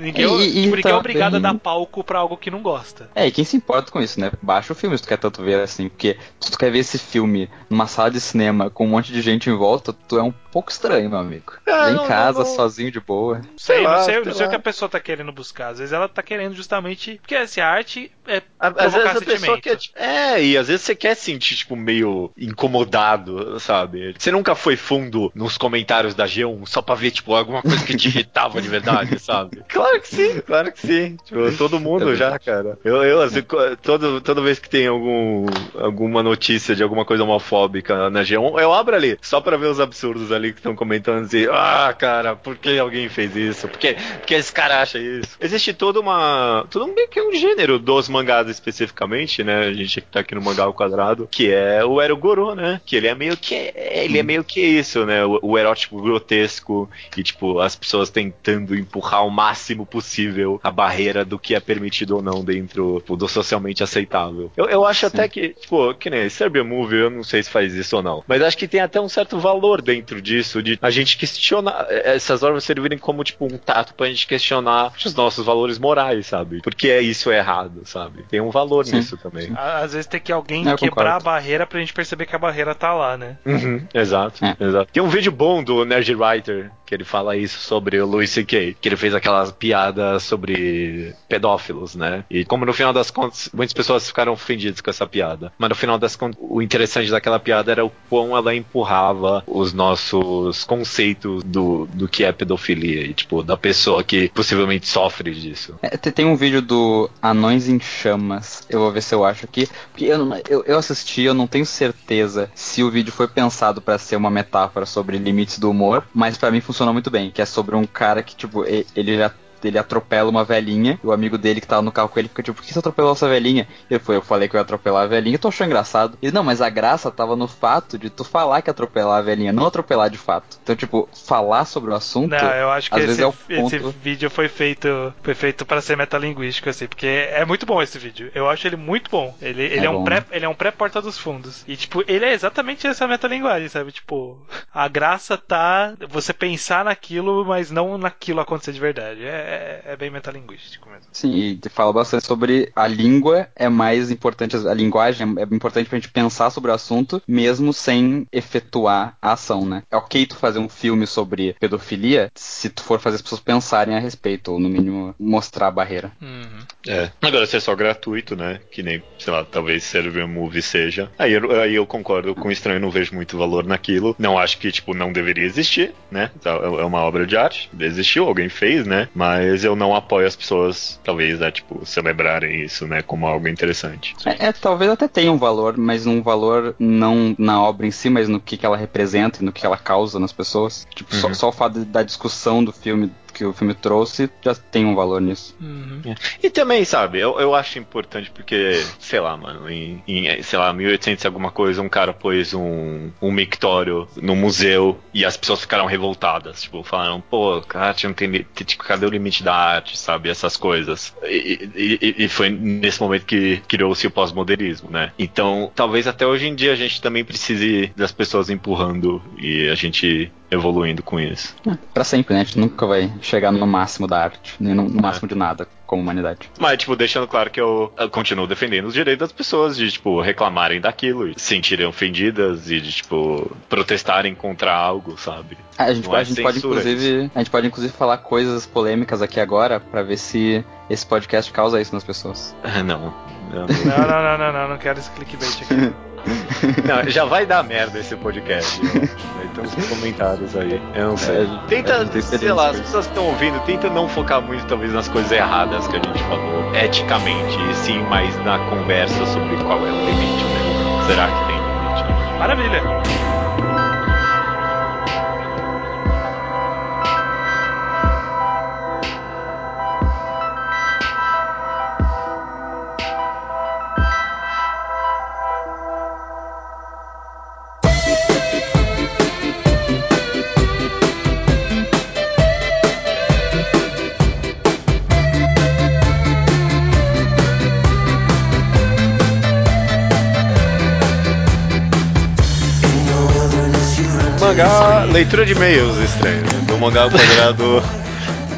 ninguém, E- e- tipo, ninguém é também- obrigado a dar palco pra algo que não gosta. É, e quem se importa com isso, né? Baixa o filme se tu quer tanto ver assim, porque se tu quer ver esse filme numa sala de cinema com um monte de gente em volta, tu é um pouco estranho, meu amigo. É, Vem não, em casa, não, não. sozinho de boa. Sei, Sei não lá, sei, sei não sei o que a pessoa tá querendo buscar. Às vezes ela tá querendo justamente. Porque assim, a arte é A- Às provocar vezes a pessoa quer. tipo, É, e às vezes você quer sentir, tipo, meio incomodado, sabe? Você nunca foi fundo nos comentários da G1 só pra ver, tipo, alguma coisa que te irritava de verdade, sabe? Claro que sim, claro que sim. Tipo, todo mundo já, cara. Eu, eu assim, todo, toda vez que tem algum, alguma notícia de alguma coisa homofóbica na G1, eu abro ali, só pra ver os absurdos ali que estão comentando assim, ah, cara, por que alguém fez isso? Por que, por que esse cara acha isso? Existe toda uma. Todo um, que é um gênero dos mangás especificamente, né? A gente tá aqui no mangá ao quadrado, que é o Erogoro, né? Que ele é meio que. Ele é meio que isso, né? O, o erótico grotesco e, tipo, as pessoas tentando empurrar o máximo possível a barreira do que é permitido ou não dentro tipo, do socialmente aceitável. Eu, eu acho Sim. até que, tipo, que nem Serbia Movie, eu não sei se faz isso ou não. Mas acho que tem até um certo valor dentro disso, de a gente questionar essas obras servirem como, tipo, um tato pra gente questionar os nossos valores morais, sabe? Porque é isso é errado, sabe? Tem um valor Sim. nisso também. Às vezes tem que alguém eu quebrar concordo. a barreira pra gente perceber que a barreira tá lá, né? Uhum, exato, é. exato. Tem um vídeo bom do Nerd Writer que ele fala isso sobre o Louis C.K., que ele fez aquelas piadas sobre pedófilos, né? E como no final das contas, muitas pessoas ficaram ofendidas com essa piada. Mas no final das contas, o interessante daquela piada era o quão ela empurrava os nossos conceitos do, do que é pedofilia e, tipo, da pessoa que possivelmente sofre disso. É, tem um vídeo do Anões em Chamas, eu vou ver se eu acho aqui, porque eu, eu, eu assisti, eu não tenho certeza se o vídeo foi pensado para ser uma metáfora sobre limites do humor, mas para mim funciona muito bem, que é sobre um cara que, tipo, ele já ele atropela uma velhinha, e o amigo dele que tava no carro com ele fica tipo, por que você atropelou essa velhinha? Ele foi, eu falei que eu ia atropelar a velhinha, tu achou engraçado. Ele, não, mas a graça tava no fato de tu falar que atropelar a velhinha, não atropelar de fato. Então, tipo, falar sobre o assunto. Não, eu acho que esse, é ponto... esse, vídeo foi feito foi feito para ser metalinguístico, assim, porque é muito bom esse vídeo. Eu acho ele muito bom. Ele, ele é, é um pré, ele é um pré-porta dos fundos. E, tipo, ele é exatamente essa metalinguagem, sabe? Tipo, a graça tá você pensar naquilo, mas não naquilo acontecer de verdade. É, é, é, bem metalinguístico mesmo. Sim, e fala bastante sobre a língua é mais importante, a linguagem é importante pra gente pensar sobre o assunto, mesmo sem efetuar a ação, né? É ok tu fazer um filme sobre pedofilia se tu for fazer as pessoas pensarem a respeito, ou no mínimo mostrar a barreira. Uhum. É. Agora, se é só gratuito, né? Que nem, sei lá, talvez Server Movie seja. Aí eu, aí eu concordo com o estranho, não vejo muito valor naquilo. Não acho que, tipo, não deveria existir, né? É, é uma obra de arte. Existiu, alguém fez, né? Mas mas eu não apoio as pessoas, talvez, né, tipo, celebrarem isso, né, como algo interessante. É, é, talvez até tenha um valor, mas um valor não na obra em si, mas no que, que ela representa e no que ela causa nas pessoas. Tipo, uhum. só, só o fato da discussão do filme que o filme trouxe já tem um valor nisso. Uhum. E também, sabe, eu, eu acho importante porque, sei lá, mano, em, em sei lá, 1800 alguma coisa, um cara pôs um, um mictório no museu e as pessoas ficaram revoltadas. Tipo, falaram, pô, a arte não tem. Tipo, cadê o limite da arte, sabe? Essas coisas. E, e, e foi nesse momento que criou-se o pós-modernismo, né? Então, talvez até hoje em dia a gente também precise das pessoas empurrando e a gente evoluindo com isso. É, pra sempre, né? A gente nunca vai chegar no máximo da arte, nem no, no máximo de nada como humanidade. Mas, tipo, deixando claro que eu, eu, continuo defendendo os direitos das pessoas de, tipo, reclamarem daquilo e se sentirem ofendidas e de, tipo, protestarem contra algo, sabe? A gente, pode, é a gente pode, inclusive, isso. a gente pode, inclusive, falar coisas polêmicas aqui agora para ver se esse podcast causa isso nas pessoas. não. Não, não, não, não, não, não quero esse clickbait aqui. Não, já vai dar merda esse podcast. Tem uns comentários aí. Eu não sei. É, tenta, sei lá, as pessoas que estão ouvindo, tenta não focar muito, talvez, nas coisas erradas que a gente falou, eticamente, e sim mais na conversa sobre qual é o limite, né? Será que tem limite? Maravilha! Mangá Leitura de E-mails estranho. Do mangá quadrado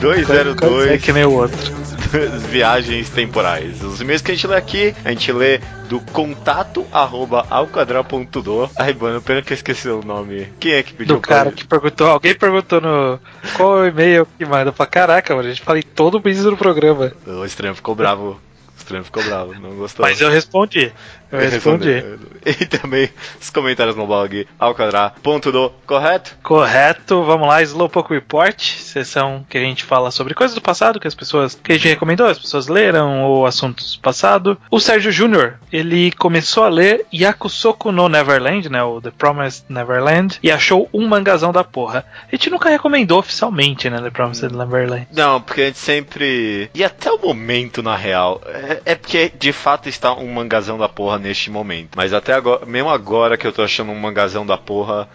202. É que nem o outro. Viagens temporais. Os e-mails que a gente lê aqui, a gente lê do contato arroba alquadra.do. Ai, mano, pena que eu esqueci o nome. Quem é que pediu? Do cara que perguntou, alguém perguntou no. Qual o e-mail que manda? Pra caraca, mano, a gente fala em todo o mês no programa. O estranho ficou bravo. O estranho ficou bravo, não gostou. Mas eu respondi. Eu respondi. E também os comentários no blog ao quadrado, ponto do, correto? Correto, vamos lá, Slowpoke Report, sessão que a gente fala sobre coisas do passado que as pessoas, que a gente recomendou, as pessoas leram, ou assuntos do passado. O Sérgio Júnior, ele começou a ler Yakusoku no Neverland, né, o The Promised Neverland, e achou um mangazão da porra. A gente nunca recomendou oficialmente, né, The Promised Neverland. Não, porque a gente sempre. E até o momento, na real. É, é porque de fato está um mangazão da porra neste momento. Mas até agora, mesmo agora que eu tô achando um mangazão da porra,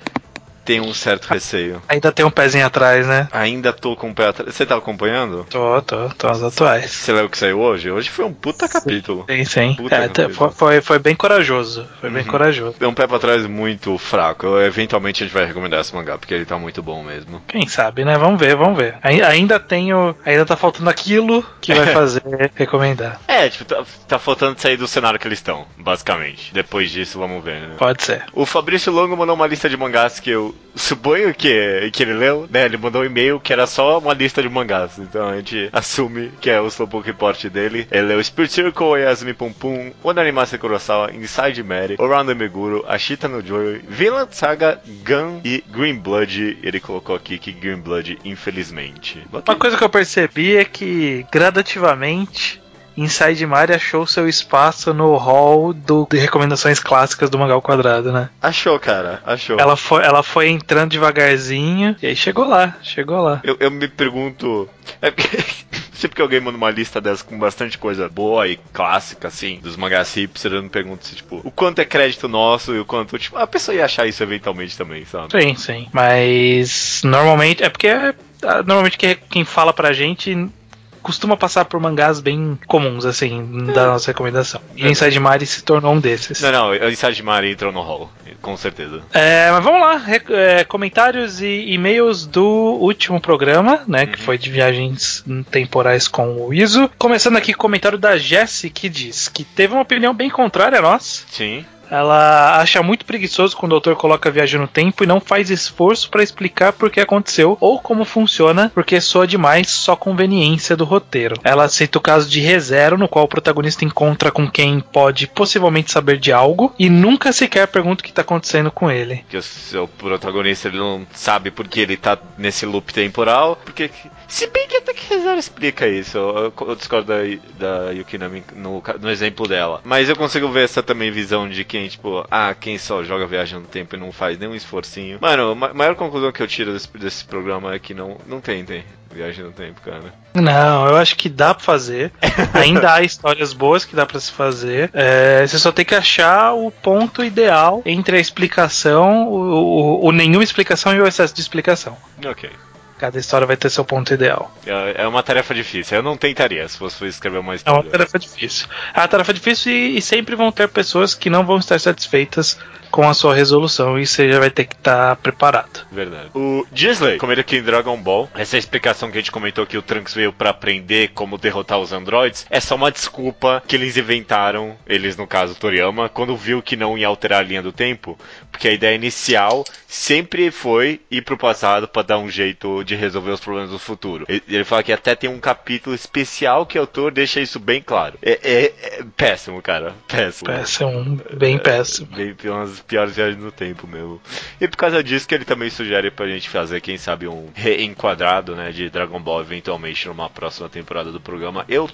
tem um certo receio. Ainda tem um pezinho atrás, né? Ainda tô com o pé atrás. Você tá acompanhando? Tô, tô, tô as atuais. Você leu o que saiu hoje? Hoje foi um puta capítulo. Sim, sim. Puta É, capítulo. foi, foi, bem corajoso. Foi bem Uhum. corajoso. Deu um pé pra trás muito fraco. Eu, eventualmente a gente vai recomendar esse mangá, porque ele tá muito bom mesmo. Quem sabe, né? Vamos ver, vamos ver. Ai- Ainda tenho. Ainda tá faltando aquilo que vai fazer recomendar. É, tipo, tá, tá faltando sair do cenário que eles estão, basicamente. Depois disso, vamos ver, né? Pode ser. O Fabrício Longo mandou uma lista de mangás que eu suponho que, que ele leu, né? Ele mandou um e-mail que era só uma lista de mangás. Então a gente assume que é o Slowpoke Report dele. Ele leu Spirit Circle, Yasumi Pum Pum, Onarimase Kurosawa, Inside Mary, Around the Meguro, Ashita no Joy, Vinland Saga, Gun e Green Blood. Ele colocou aqui que Green Blood, infelizmente. Uma coisa que eu percebi é que gradativamente. Inside Mari achou seu espaço no hall do, de recomendações clássicas do Mangal Quadrado, né? Achou, cara, achou. Ela foi, ela foi entrando devagarzinho e aí chegou lá, chegou lá. Eu, eu me pergunto. É porque. Sempre que alguém manda uma lista dessa com bastante coisa boa e clássica, assim, dos mangás hipster, eu me pergunto se, tipo, o quanto é crédito nosso e o quanto, tipo, a pessoa ia achar isso eventualmente também, sabe? Sim, sim. Mas normalmente é porque é, normalmente quem fala pra gente costuma passar por mangás bem comuns, assim, da nossa recomendação. E o Inside Mari se tornou um desses. Não, não, Inside Mari entrou no hall, com certeza. É, mas vamos lá, é, comentários e e-mails do último programa, né, que foi de viagens temporais com o Iso. Começando aqui com o comentário da Jessie, que diz que teve uma opinião bem contrária a nós. Sim. Ela acha muito preguiçoso quando o autor coloca viagem no tempo e não faz esforço para explicar por que aconteceu ou como funciona, porque soa demais só conveniência do roteiro. Ela cita o caso de ReZero, no qual o protagonista encontra com quem pode possivelmente saber de algo e nunca sequer pergunta o que está acontecendo com ele. Que o seu protagonista ele não sabe por que ele tá nesse loop temporal. Porque. Se bem que até que Rezero explica isso. Eu, eu discordo da, da Yukina no, no exemplo dela. Mas eu consigo ver essa também visão de quem, tipo, ah, quem só joga viagem no tempo e não faz nenhum esforcinho. Mano, a ma- maior conclusão que eu tiro desse, desse programa é que não, não tentem viagem no tempo, cara. Não, eu acho que dá pra fazer. Ainda há histórias boas que dá pra se fazer. É, você só tem que achar o ponto ideal entre a explicação, o, o- o nenhuma explicação e o excesso de explicação. Ok. Cada história vai ter seu ponto ideal. É, é uma tarefa difícil. Eu não tentaria se fosse escrever uma É história. uma tarefa difícil. É uma tarefa difícil e, e sempre vão ter pessoas que não vão estar satisfeitas com a sua resolução e você já vai ter que estar preparado. Verdade. O Disley, como ele aqui em Dragon Ball, essa explicação que a gente comentou que o Trunks veio pra aprender como derrotar os androides, é só uma desculpa que eles inventaram, eles no caso Toriyama, quando viu que não ia alterar a linha do tempo, porque a ideia inicial sempre foi ir pro passado pra dar um jeito de resolver os problemas do futuro. Ele fala que até tem um capítulo especial que o autor deixa isso bem claro. É, é- é péssimo, cara. Péssimo. Péssimo, bem péssimo. Bem, tem umas piores viagens no tempo mesmo. E por causa disso que ele também sugere pra gente fazer, quem sabe, um reenquadrado, né, de Dragon Ball eventualmente numa próxima temporada do programa. Eu.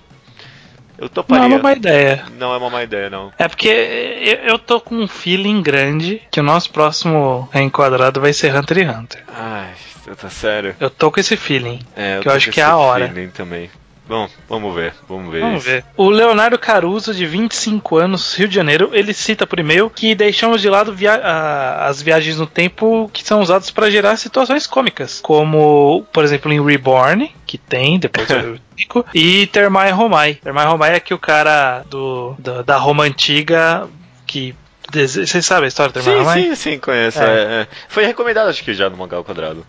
Eu Não toparia. é uma má ideia. Não é uma má ideia, não. É porque eu, eu tô com um feeling grande que o nosso próximo enquadrado vai ser Hunter x Hunter. Ai, tá sério. Eu tô com esse feeling. É, Que eu acho com que é a hora. feeling também. Bom, vamos ver, vamos ver. Vamos ver. O Leonardo Caruso, de 25 anos, Rio de Janeiro, ele cita por e-mail que deixamos de lado via- a- as viagens no tempo que são usadas para gerar situações cômicas, como, por exemplo, em Reborn, que tem, depois eu explico, e Termai Romai. Termai Romai é que o cara do, do- da Roma antiga que Vocês sabem a história do Termai Sim, Romai? sim, sim, conheço. É. é, é. Foi recomendado, acho que já no Mangá ao Quadrado.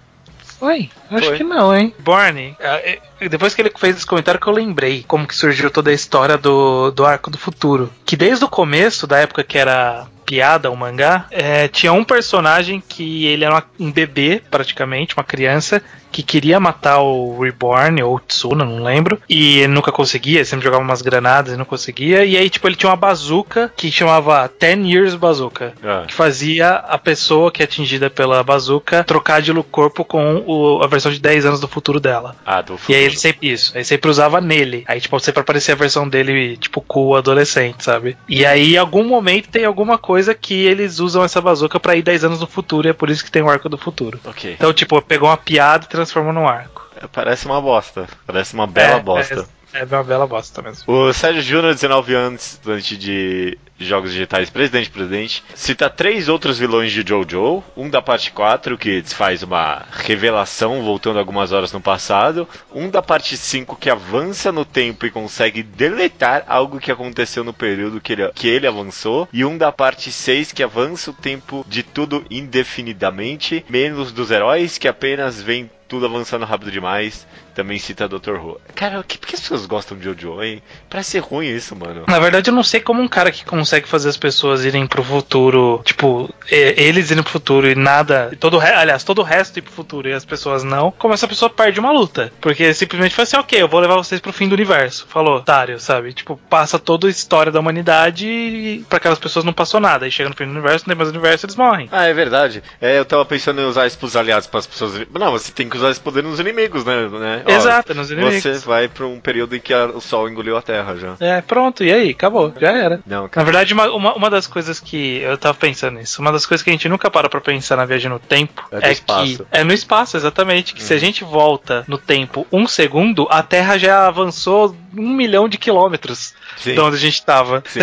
Foi? Acho Foi. que não, hein? Borne, é, é, depois que ele fez esse comentário que eu lembrei como que surgiu toda a história do, do Arco do Futuro. Que desde o começo, da época que era piada o mangá, é, tinha um personagem que ele era uma- um bebê, praticamente, uma criança, que queria matar o Reborn ou o Tsuna, não lembro. E ele nunca conseguia, sempre jogava umas granadas e não conseguia. E aí, tipo, ele tinha uma bazuca que chamava Ten Years Bazooka. Ah. Que fazia a pessoa que é atingida pela bazuca trocar de corpo com o- a versão de 10 anos do futuro dela. Ah, do E aí ele sempre. Isso. Aí sempre usava nele. Aí, tipo, sempre aparecia a versão dele, tipo, cool adolescente, sabe? E aí, em algum momento, tem alguma coisa que eles usam essa bazuca pra ir 10 anos no futuro. E é por isso que tem o arco do futuro. Ok. Então, tipo, pegou uma piada e transformou num arco. Parece uma bosta. Parece uma bela É, bosta. É, é uma bela bosta mesmo. O Sérgio Júnior, 19 anos, estudante de jogos digitais, presidente presidente, cita três outros vilões de Jojo, um da parte 4, que faz uma revelação voltando algumas horas no passado, um da parte 5 que avança no tempo e consegue deletar algo que aconteceu no período que ele, que ele avançou, e um da parte 6 que avança o tempo de tudo indefinidamente, menos dos heróis que apenas vem tudo avançando rápido demais. Também cita Dr. Who. Cara, que, por que as pessoas gostam de Jojo, hein? Parece ser ruim isso, mano. Na verdade, eu não sei como um cara que consegue fazer as pessoas irem pro futuro, tipo, e- eles irem pro futuro e nada, todo aliás, todo o resto ir pro futuro e as pessoas não, como essa pessoa perde uma luta. Porque simplesmente fala assim, ok, eu vou levar vocês pro fim do universo. Falou, otário, sabe? Tipo, passa toda a história da humanidade e pra aquelas pessoas não passou nada. Aí chega no fim do universo, no demais do universo eles morrem. Ah, é verdade. É, eu tava pensando em usar isso pros aliados, pras pessoas. Não, você tem que usar esse poder nos inimigos, né? né? Ó, Exato, nos inimigos. Você vai pra um período em que a- o sol engoliu a terra já. É, pronto, e aí? Acabou, já era. Não, Na verdade, uma, uma, uma das coisas que eu tava pensando nisso, uma das coisas que a gente nunca para pra pensar na viagem no tempo É é, que. É no espaço, exatamente. Que se a gente volta no tempo um segundo, a Terra já avançou um milhão de quilômetros Sim. de onde a gente tava. Sim.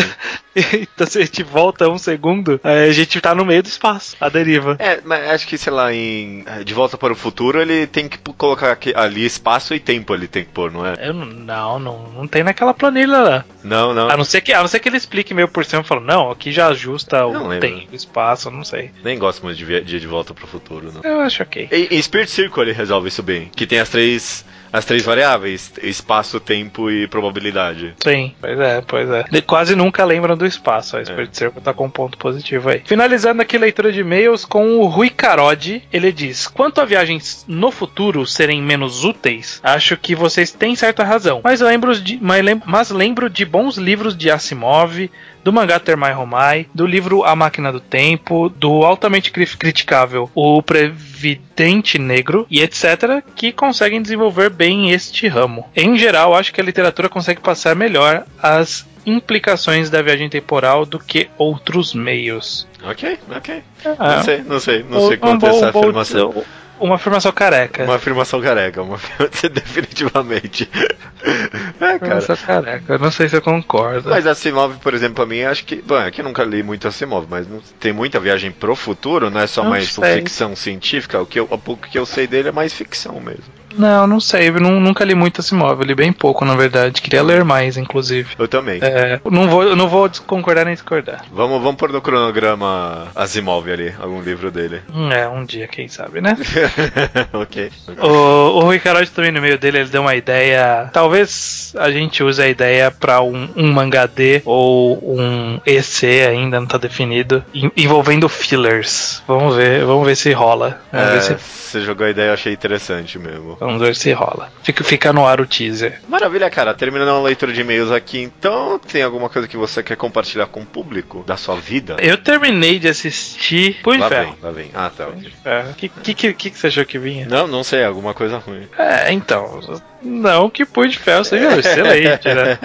então se a gente volta um segundo, aí a gente tá no meio do espaço, a deriva. É, mas acho que, sei lá, em De Volta para o Futuro, ele tem que colocar aqui- ali espaço e tempo, ele tem que pôr, não é? Eu não, não, não, tem naquela planilha lá. Não, não. A não ser que, a não ser que ele explique meio por cima e fale, não, aqui já ajusta Não o lembro. tempo, o espaço, eu não sei. Nem gosto muito de, de De Volta para o Futuro, não. Eu acho ok. Em, em Spirit Circle ele resolve isso bem. Que tem as três, as três variáveis: espaço, tempo e probabilidade. Sim, pois é, pois é. De- quase nunca lembram do espaço. A Spirit Circle tá com um ponto positivo aí. Finalizando aqui a leitura de e-mails com o Rui Carodi. Ele diz: Quanto a viagens no futuro serem menos úteis, acho que vocês têm certa razão. Mas lembro de, mas lembro de bons livros de Asimov. Do mangá Termai Romai, do livro A Máquina do Tempo, do altamente cri- criticável O Previdente Negro e etc., que conseguem desenvolver bem este ramo. Em geral, acho que a literatura consegue passar melhor as implicações da viagem temporal do que outros meios. Ok, ok. Ah, Não sei, não sei, não um sei quanto bom- essa bom- afirmação. Uma afirmação careca. Uma afirmação careca, uma afirmação definitivamente. é, cara. Careca. Eu não sei se eu concordo. Mas Asimov, por exemplo, pra mim, acho que. Bom, é que eu nunca li muito Asimov, mas não- tem muita viagem pro futuro, não é só Não mais sei. ficção científica. O que eu, o pouco que eu sei dele é mais ficção mesmo. Não, não sei. Eu nu- nunca li muito esse móvel. Li bem pouco, na verdade. Queria ler mais, inclusive. Eu também. É, não vou, não vou concordar nem discordar. Vamos, vamos pôr no cronograma Asimov ali, algum livro dele. Hum, É, um dia, quem sabe, né? ok. O, o Rui Carodi também no meio dele, ele deu uma ideia. Talvez a gente use a ideia pra um, um mangá D ou um EC ainda não tá definido, en- envolvendo fillers. Vamos ver, vamos ver se rola. Vamos, É, ver, se, você jogou a ideia, eu achei interessante mesmo. Vamos ver se rola. Fica, fica no ar o teaser. Maravilha, cara. Terminando a leitura de e-mails aqui, então, tem alguma coisa que você quer compartilhar com o público da sua vida? Eu terminei de assistir Punho Lá de vem, Ferro. lá vem. Ah, tá. O que, que, que, que você achou que vinha? Não, não sei, alguma coisa ruim. É, então. Não que Punho de Ferro seja excelente, né?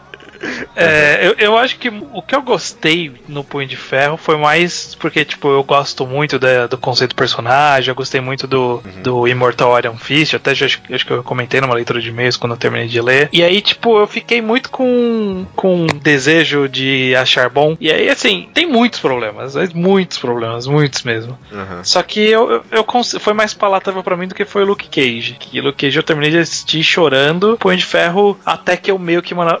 É, eu, eu acho que o que eu gostei no Punho de Ferro foi mais porque, tipo, eu gosto muito da- do conceito do personagem, eu gostei muito do, do Immortal Iron Fist, até já, acho, que eu comentei numa leitura de e-mails quando eu terminei de ler. E aí, tipo, eu fiquei muito com, com desejo de achar bom. E aí, assim, tem muitos problemas, mas muitos problemas, muitos mesmo. Uhum. Só que eu, eu, eu foi mais palatável pra mim do que foi o Luke Cage. Que Luke Cage eu terminei de assistir chorando, Punho de Ferro, até que eu meio que mara-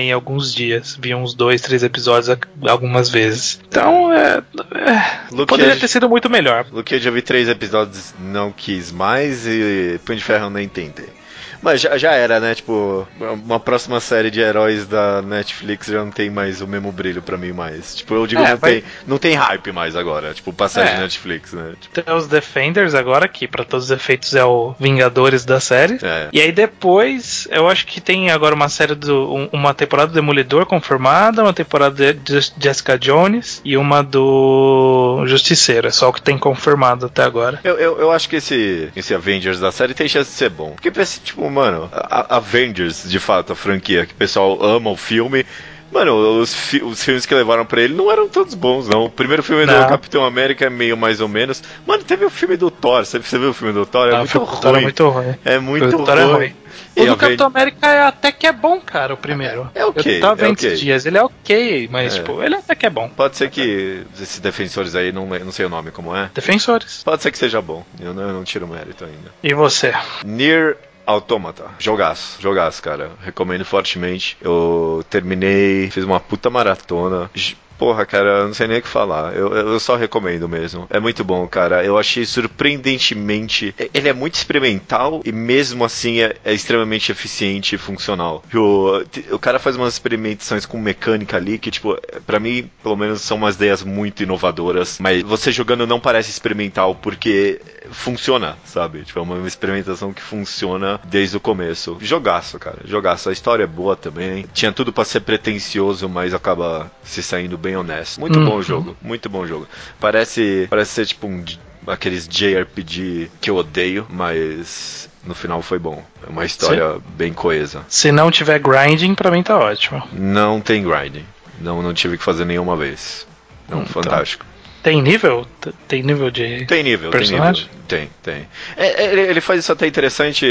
em alguns dias. Vi uns dois, três episódios algumas vezes. Então, é. é poderia ter sido muito melhor. Luke, eu já vi três episódios, não quis mais e Punho de Ferro nem tentei. Mas já, já era, né? Tipo, uma próxima série de heróis da Netflix já não tem mais o mesmo brilho para mim mais. Tipo, eu digo, é, não, vai... tem, não tem hype mais agora. Tipo, passagem é. de Netflix, né? Tipo... Tem os Defenders agora, que para todos os efeitos é o Vingadores da série. É. E aí depois, eu acho que tem agora uma série do. uma temporada do Demolidor confirmada, uma temporada de Jessica Jones e uma do Justiceiro. É só o que tem confirmado até agora. Eu, eu, eu acho que esse, esse Avengers da série tem chance de ser bom. Porque, tipo, mano, a Avengers, de fato, a franquia, que o pessoal ama o filme. Mano, os, fi os filmes que levaram pra ele não eram todos bons, não. O primeiro filme não. do Capitão América é meio mais ou menos. Mano, teve o filme do Thor. Você, viu o filme do Thor? É ah, muito ruim. É muito ruim. É muito ruim. É ruim. O do Capitão América é até que é bom, cara, o primeiro. É, é ok. Eu tava é okay. esses dias, ele é ok, mas, é. tipo, ele até que é bom. Pode ser que esses defensores aí, não, não sei o nome como é. Defensores. Pode ser que seja bom. Eu não, eu não tiro mérito ainda. E você? Nier Autômata. Jogaço, jogaço, cara. Recomendo fortemente. Eu terminei, fiz uma puta maratona. Porra, cara, não sei nem o que falar. Eu, eu só recomendo mesmo. É muito bom, cara. Eu achei surpreendentemente. Ele é muito experimental e mesmo assim é, é extremamente eficiente e funcional. O, o cara faz umas experimentações com mecânica ali que, tipo, para mim, pelo menos, são umas ideias muito inovadoras. Mas você jogando não parece experimental porque funciona, sabe? Tipo, é uma experimentação que funciona desde o começo. Jogaço, cara. Jogaço. A história é boa também. Tinha tudo para ser pretencioso, mas acaba se saindo bem honesto. Muito uhum. bom o jogo, muito bom o jogo. Parece, parece ser tipo um aqueles JRPG que eu odeio, mas no final foi bom. É uma história Sim. bem coesa. Se não tiver grinding, para mim tá ótimo. Não tem grinding. Não, não tive que fazer nenhuma vez. É um hum, fantástico. Tem nível? Tem nível de. Tem nível, personagem? tem nível. Tem, tem. É, é, ele faz isso até interessante,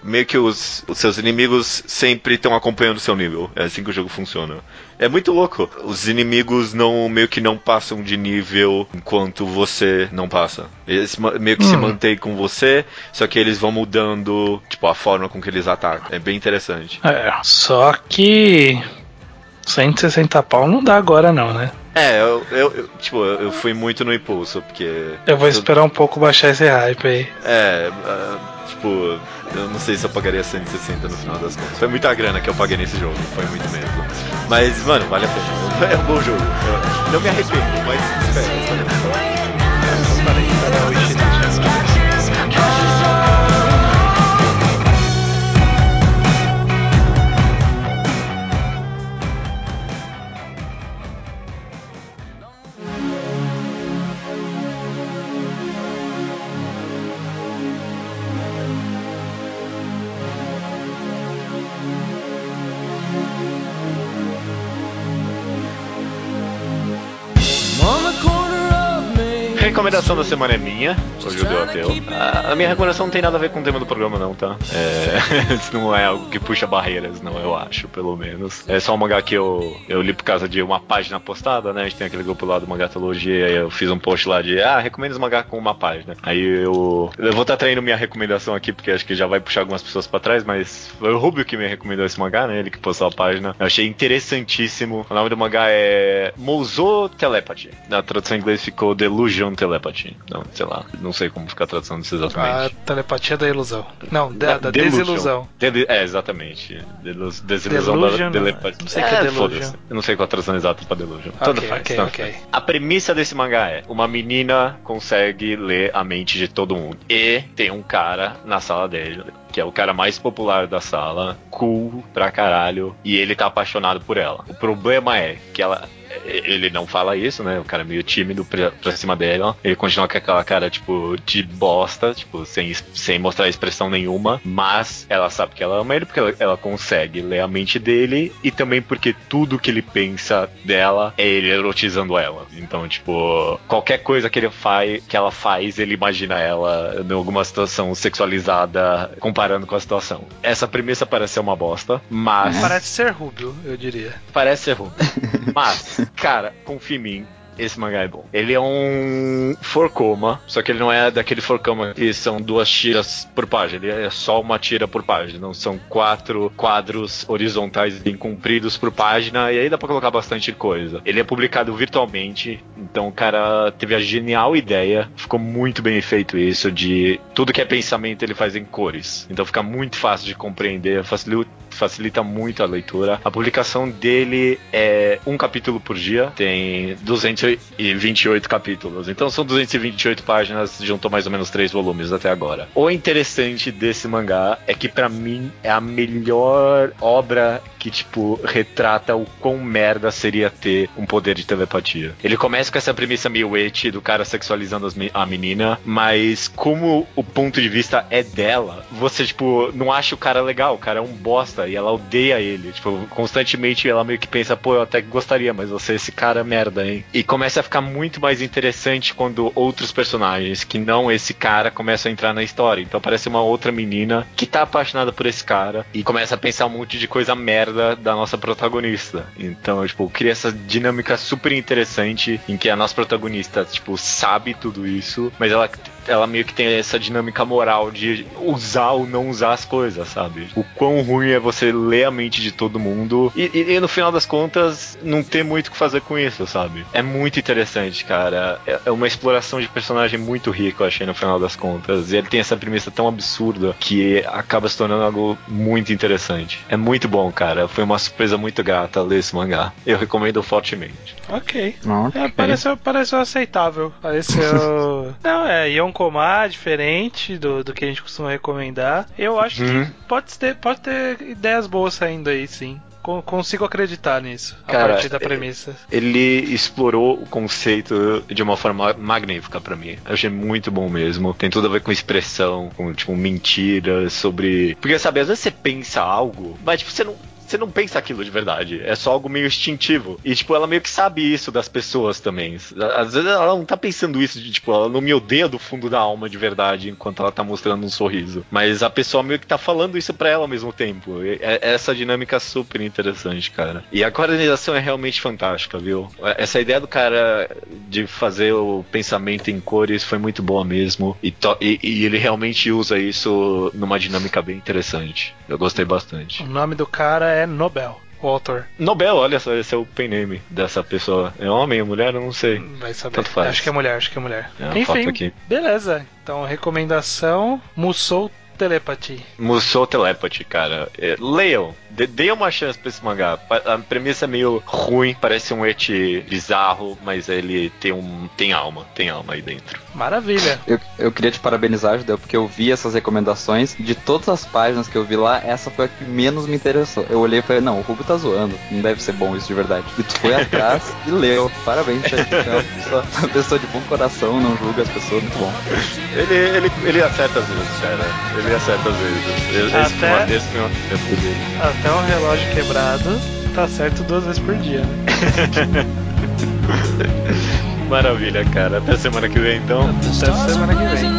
meio que os, os seus inimigos sempre estão acompanhando o seu nível. É assim que o jogo funciona. É muito louco. Os inimigos não meio que não passam de nível enquanto você não passa. Eles meio que hum. se mantêm com você, só que eles vão mudando, tipo, a forma com que eles atacam. É bem interessante. É, só que 160 pau não dá agora não, né? É, eu, eu, eu, tipo, eu fui muito no impulso, porque. Eu vou esperar um pouco baixar esse hype aí. É, uh, tipo, eu não sei se eu pagaria 160 no final das contas. Foi muita grana que eu paguei nesse jogo, foi muito mesmo. Mas, mano, vale a pena. É um bom jogo. Eu não me arrependo, mas espera, espera. Recomendação da semana é minha, o Judeu Ateu. A, a, minha recomendação não tem nada a ver com o tema do programa, não, tá? É, isso não é algo que puxa barreiras, não, eu acho, pelo menos. É só um mangá que eu, eu li por causa de uma página postada, né? A gente tem aquele grupo lá do Mangatologia, aí eu fiz um post lá de, ah, recomendo os mangá com uma página. Aí eu. Eu vou estar tá traindo minha recomendação aqui, porque acho que já vai puxar algumas pessoas pra trás, mas foi o Rubio que me recomendou esse mangá, né? Ele que postou a página. Eu achei interessantíssimo. O nome do mangá é Mouzou Telepathy. Na tradução em inglês ficou Delusion Telepatia. Não, sei lá, não sei como ficar traduzindo isso exatamente. A telepatia da ilusão. Não, da, da desilusão. De, é, exatamente. Delus, desilusão delusion, da telepatia. Não sei o é, que é delusion. Eu não sei qual a tradução exata pra delusion. Okay, tanto faz, okay, tanto okay. faz. A premissa desse mangá é: uma menina consegue ler a mente de todo mundo. E tem um cara na sala dele que é o cara mais popular da sala, cool pra caralho, e ele tá apaixonado por ela. O problema é que ela ele não fala isso, né? O cara é meio tímido pra, pra cima dela. Ele continua com aquela cara, tipo, de bosta, tipo, sem, sem mostrar expressão nenhuma. Mas ela sabe que ela ama ele porque ela, ela consegue ler a mente dele e também porque tudo que ele pensa dela é ele erotizando ela. Então, tipo, qualquer coisa que ele faz, que ela faz, ele imagina ela em alguma situação sexualizada comparando com a situação. Essa premissa parece ser uma bosta, mas. Parece ser Rubio, eu diria. Parece ser Rubio. mas cara, confia em mim. esse mangá é bom. Ele é um forcoma, só que ele não é daquele forcoma que são duas tiras por página, ele é só uma tira por página. Não são quatro quadros horizontais bem compridos por página, e aí dá pra colocar bastante coisa. Ele é publicado virtualmente, então o cara teve a genial ideia, ficou muito bem feito isso, de tudo que é pensamento ele faz em cores. Então fica muito fácil de compreender, facilita, facilita muito a leitura. A publicação dele é um capítulo por dia, tem 228 capítulos. Então são 228 páginas, juntou mais ou menos três volumes até agora. O interessante desse mangá é que para mim é a melhor obra que, tipo, retrata o quão merda seria ter um poder de telepatia. Ele começa com essa premissa meio do cara sexualizando a menina, mas como o ponto de vista é dela, você, tipo, não acha o cara legal, o cara é um bosta e ela odeia ele. Tipo, constantemente ela meio que pensa, pô, eu até gostaria, mas você é esse cara merda, hein? E começa a ficar muito mais interessante quando outros personagens, que não esse cara, começam a entrar na história. Então aparece uma outra menina que tá apaixonada por esse cara e começa a pensar um monte de coisa merda da nossa protagonista. Então, tipo, cria essa dinâmica super interessante em que a nossa protagonista, tipo, sabe tudo isso, mas ela ela meio que tem essa dinâmica moral de usar ou não usar as coisas, sabe? O quão ruim é você ler a mente de todo mundo e, e, e no final das contas não ter muito o que fazer com isso, sabe? É muito interessante, cara. É, é uma exploração de personagem muito rico, eu achei, no final das contas. E ele tem essa premissa tão absurda que acaba se tornando algo muito interessante. É muito bom, cara foi uma surpresa muito grata ler esse mangá. Eu recomendo fortemente. Ok. okay. É, pareceu, pareceu aceitável. Pareceu. Não, é Yonkomar, diferente do, do que a gente costuma recomendar. Eu acho uhum. que pode ter, pode ter ideias boas saindo aí, sim consigo acreditar nisso, Cara, a partir da premissa. Ele explorou o conceito de uma forma magnífica para mim. Eu achei muito bom mesmo. Tem tudo a ver com expressão, com tipo mentiras, sobre. Porque sabe, às vezes você pensa algo, mas tipo, você não você não pensa aquilo de verdade. É só algo meio instintivo. E, tipo, ela meio que sabe isso das pessoas também. Às vezes ela não tá pensando isso de, tipo, ela não me odeia do fundo da alma de verdade enquanto ela tá mostrando um sorriso. Mas a pessoa meio que tá falando isso pra ela ao mesmo tempo. E é, é essa dinâmica super interessante, cara. E a coordenação é realmente fantástica, viu? Essa ideia do cara de fazer o pensamento em cores foi muito boa mesmo. E, e, e ele realmente usa isso numa dinâmica bem interessante. Eu gostei bastante. O nome do cara é Nobel. O autor. Nobel, olha só, esse é o pen name dessa pessoa. É homem ou mulher? Eu não sei. Vai saber. Tanto faz. Acho que é mulher, acho que é mulher. É Enfim, beleza. Então, recomendação: Musou Telepathy. Musou Telepathy, cara. É, leiam. Dê uma chance pra esse mangá. A premissa é meio ruim, parece um et bizarro, mas ele tem um tem alma, tem alma aí dentro. Maravilha. Eu, eu queria te parabenizar, Judeu, porque eu vi essas recomendações. De todas as páginas que eu vi lá, essa foi a que menos me interessou. Eu olhei e falei, não, o Rubio tá zoando. Não deve ser bom isso de verdade. E tu foi atrás e leu. Parabéns, Chat. É uma pessoa, uma pessoa de bom coração, não julga as pessoas, muito bom. Ele, ele, ele acerta às vezes, cara. Ele ele acerta às vezes. Até, esse, é até um relógio quebrado tá certo duas vezes por dia. Né? Maravilha, cara. Até semana que vem, então. Até semana que vem.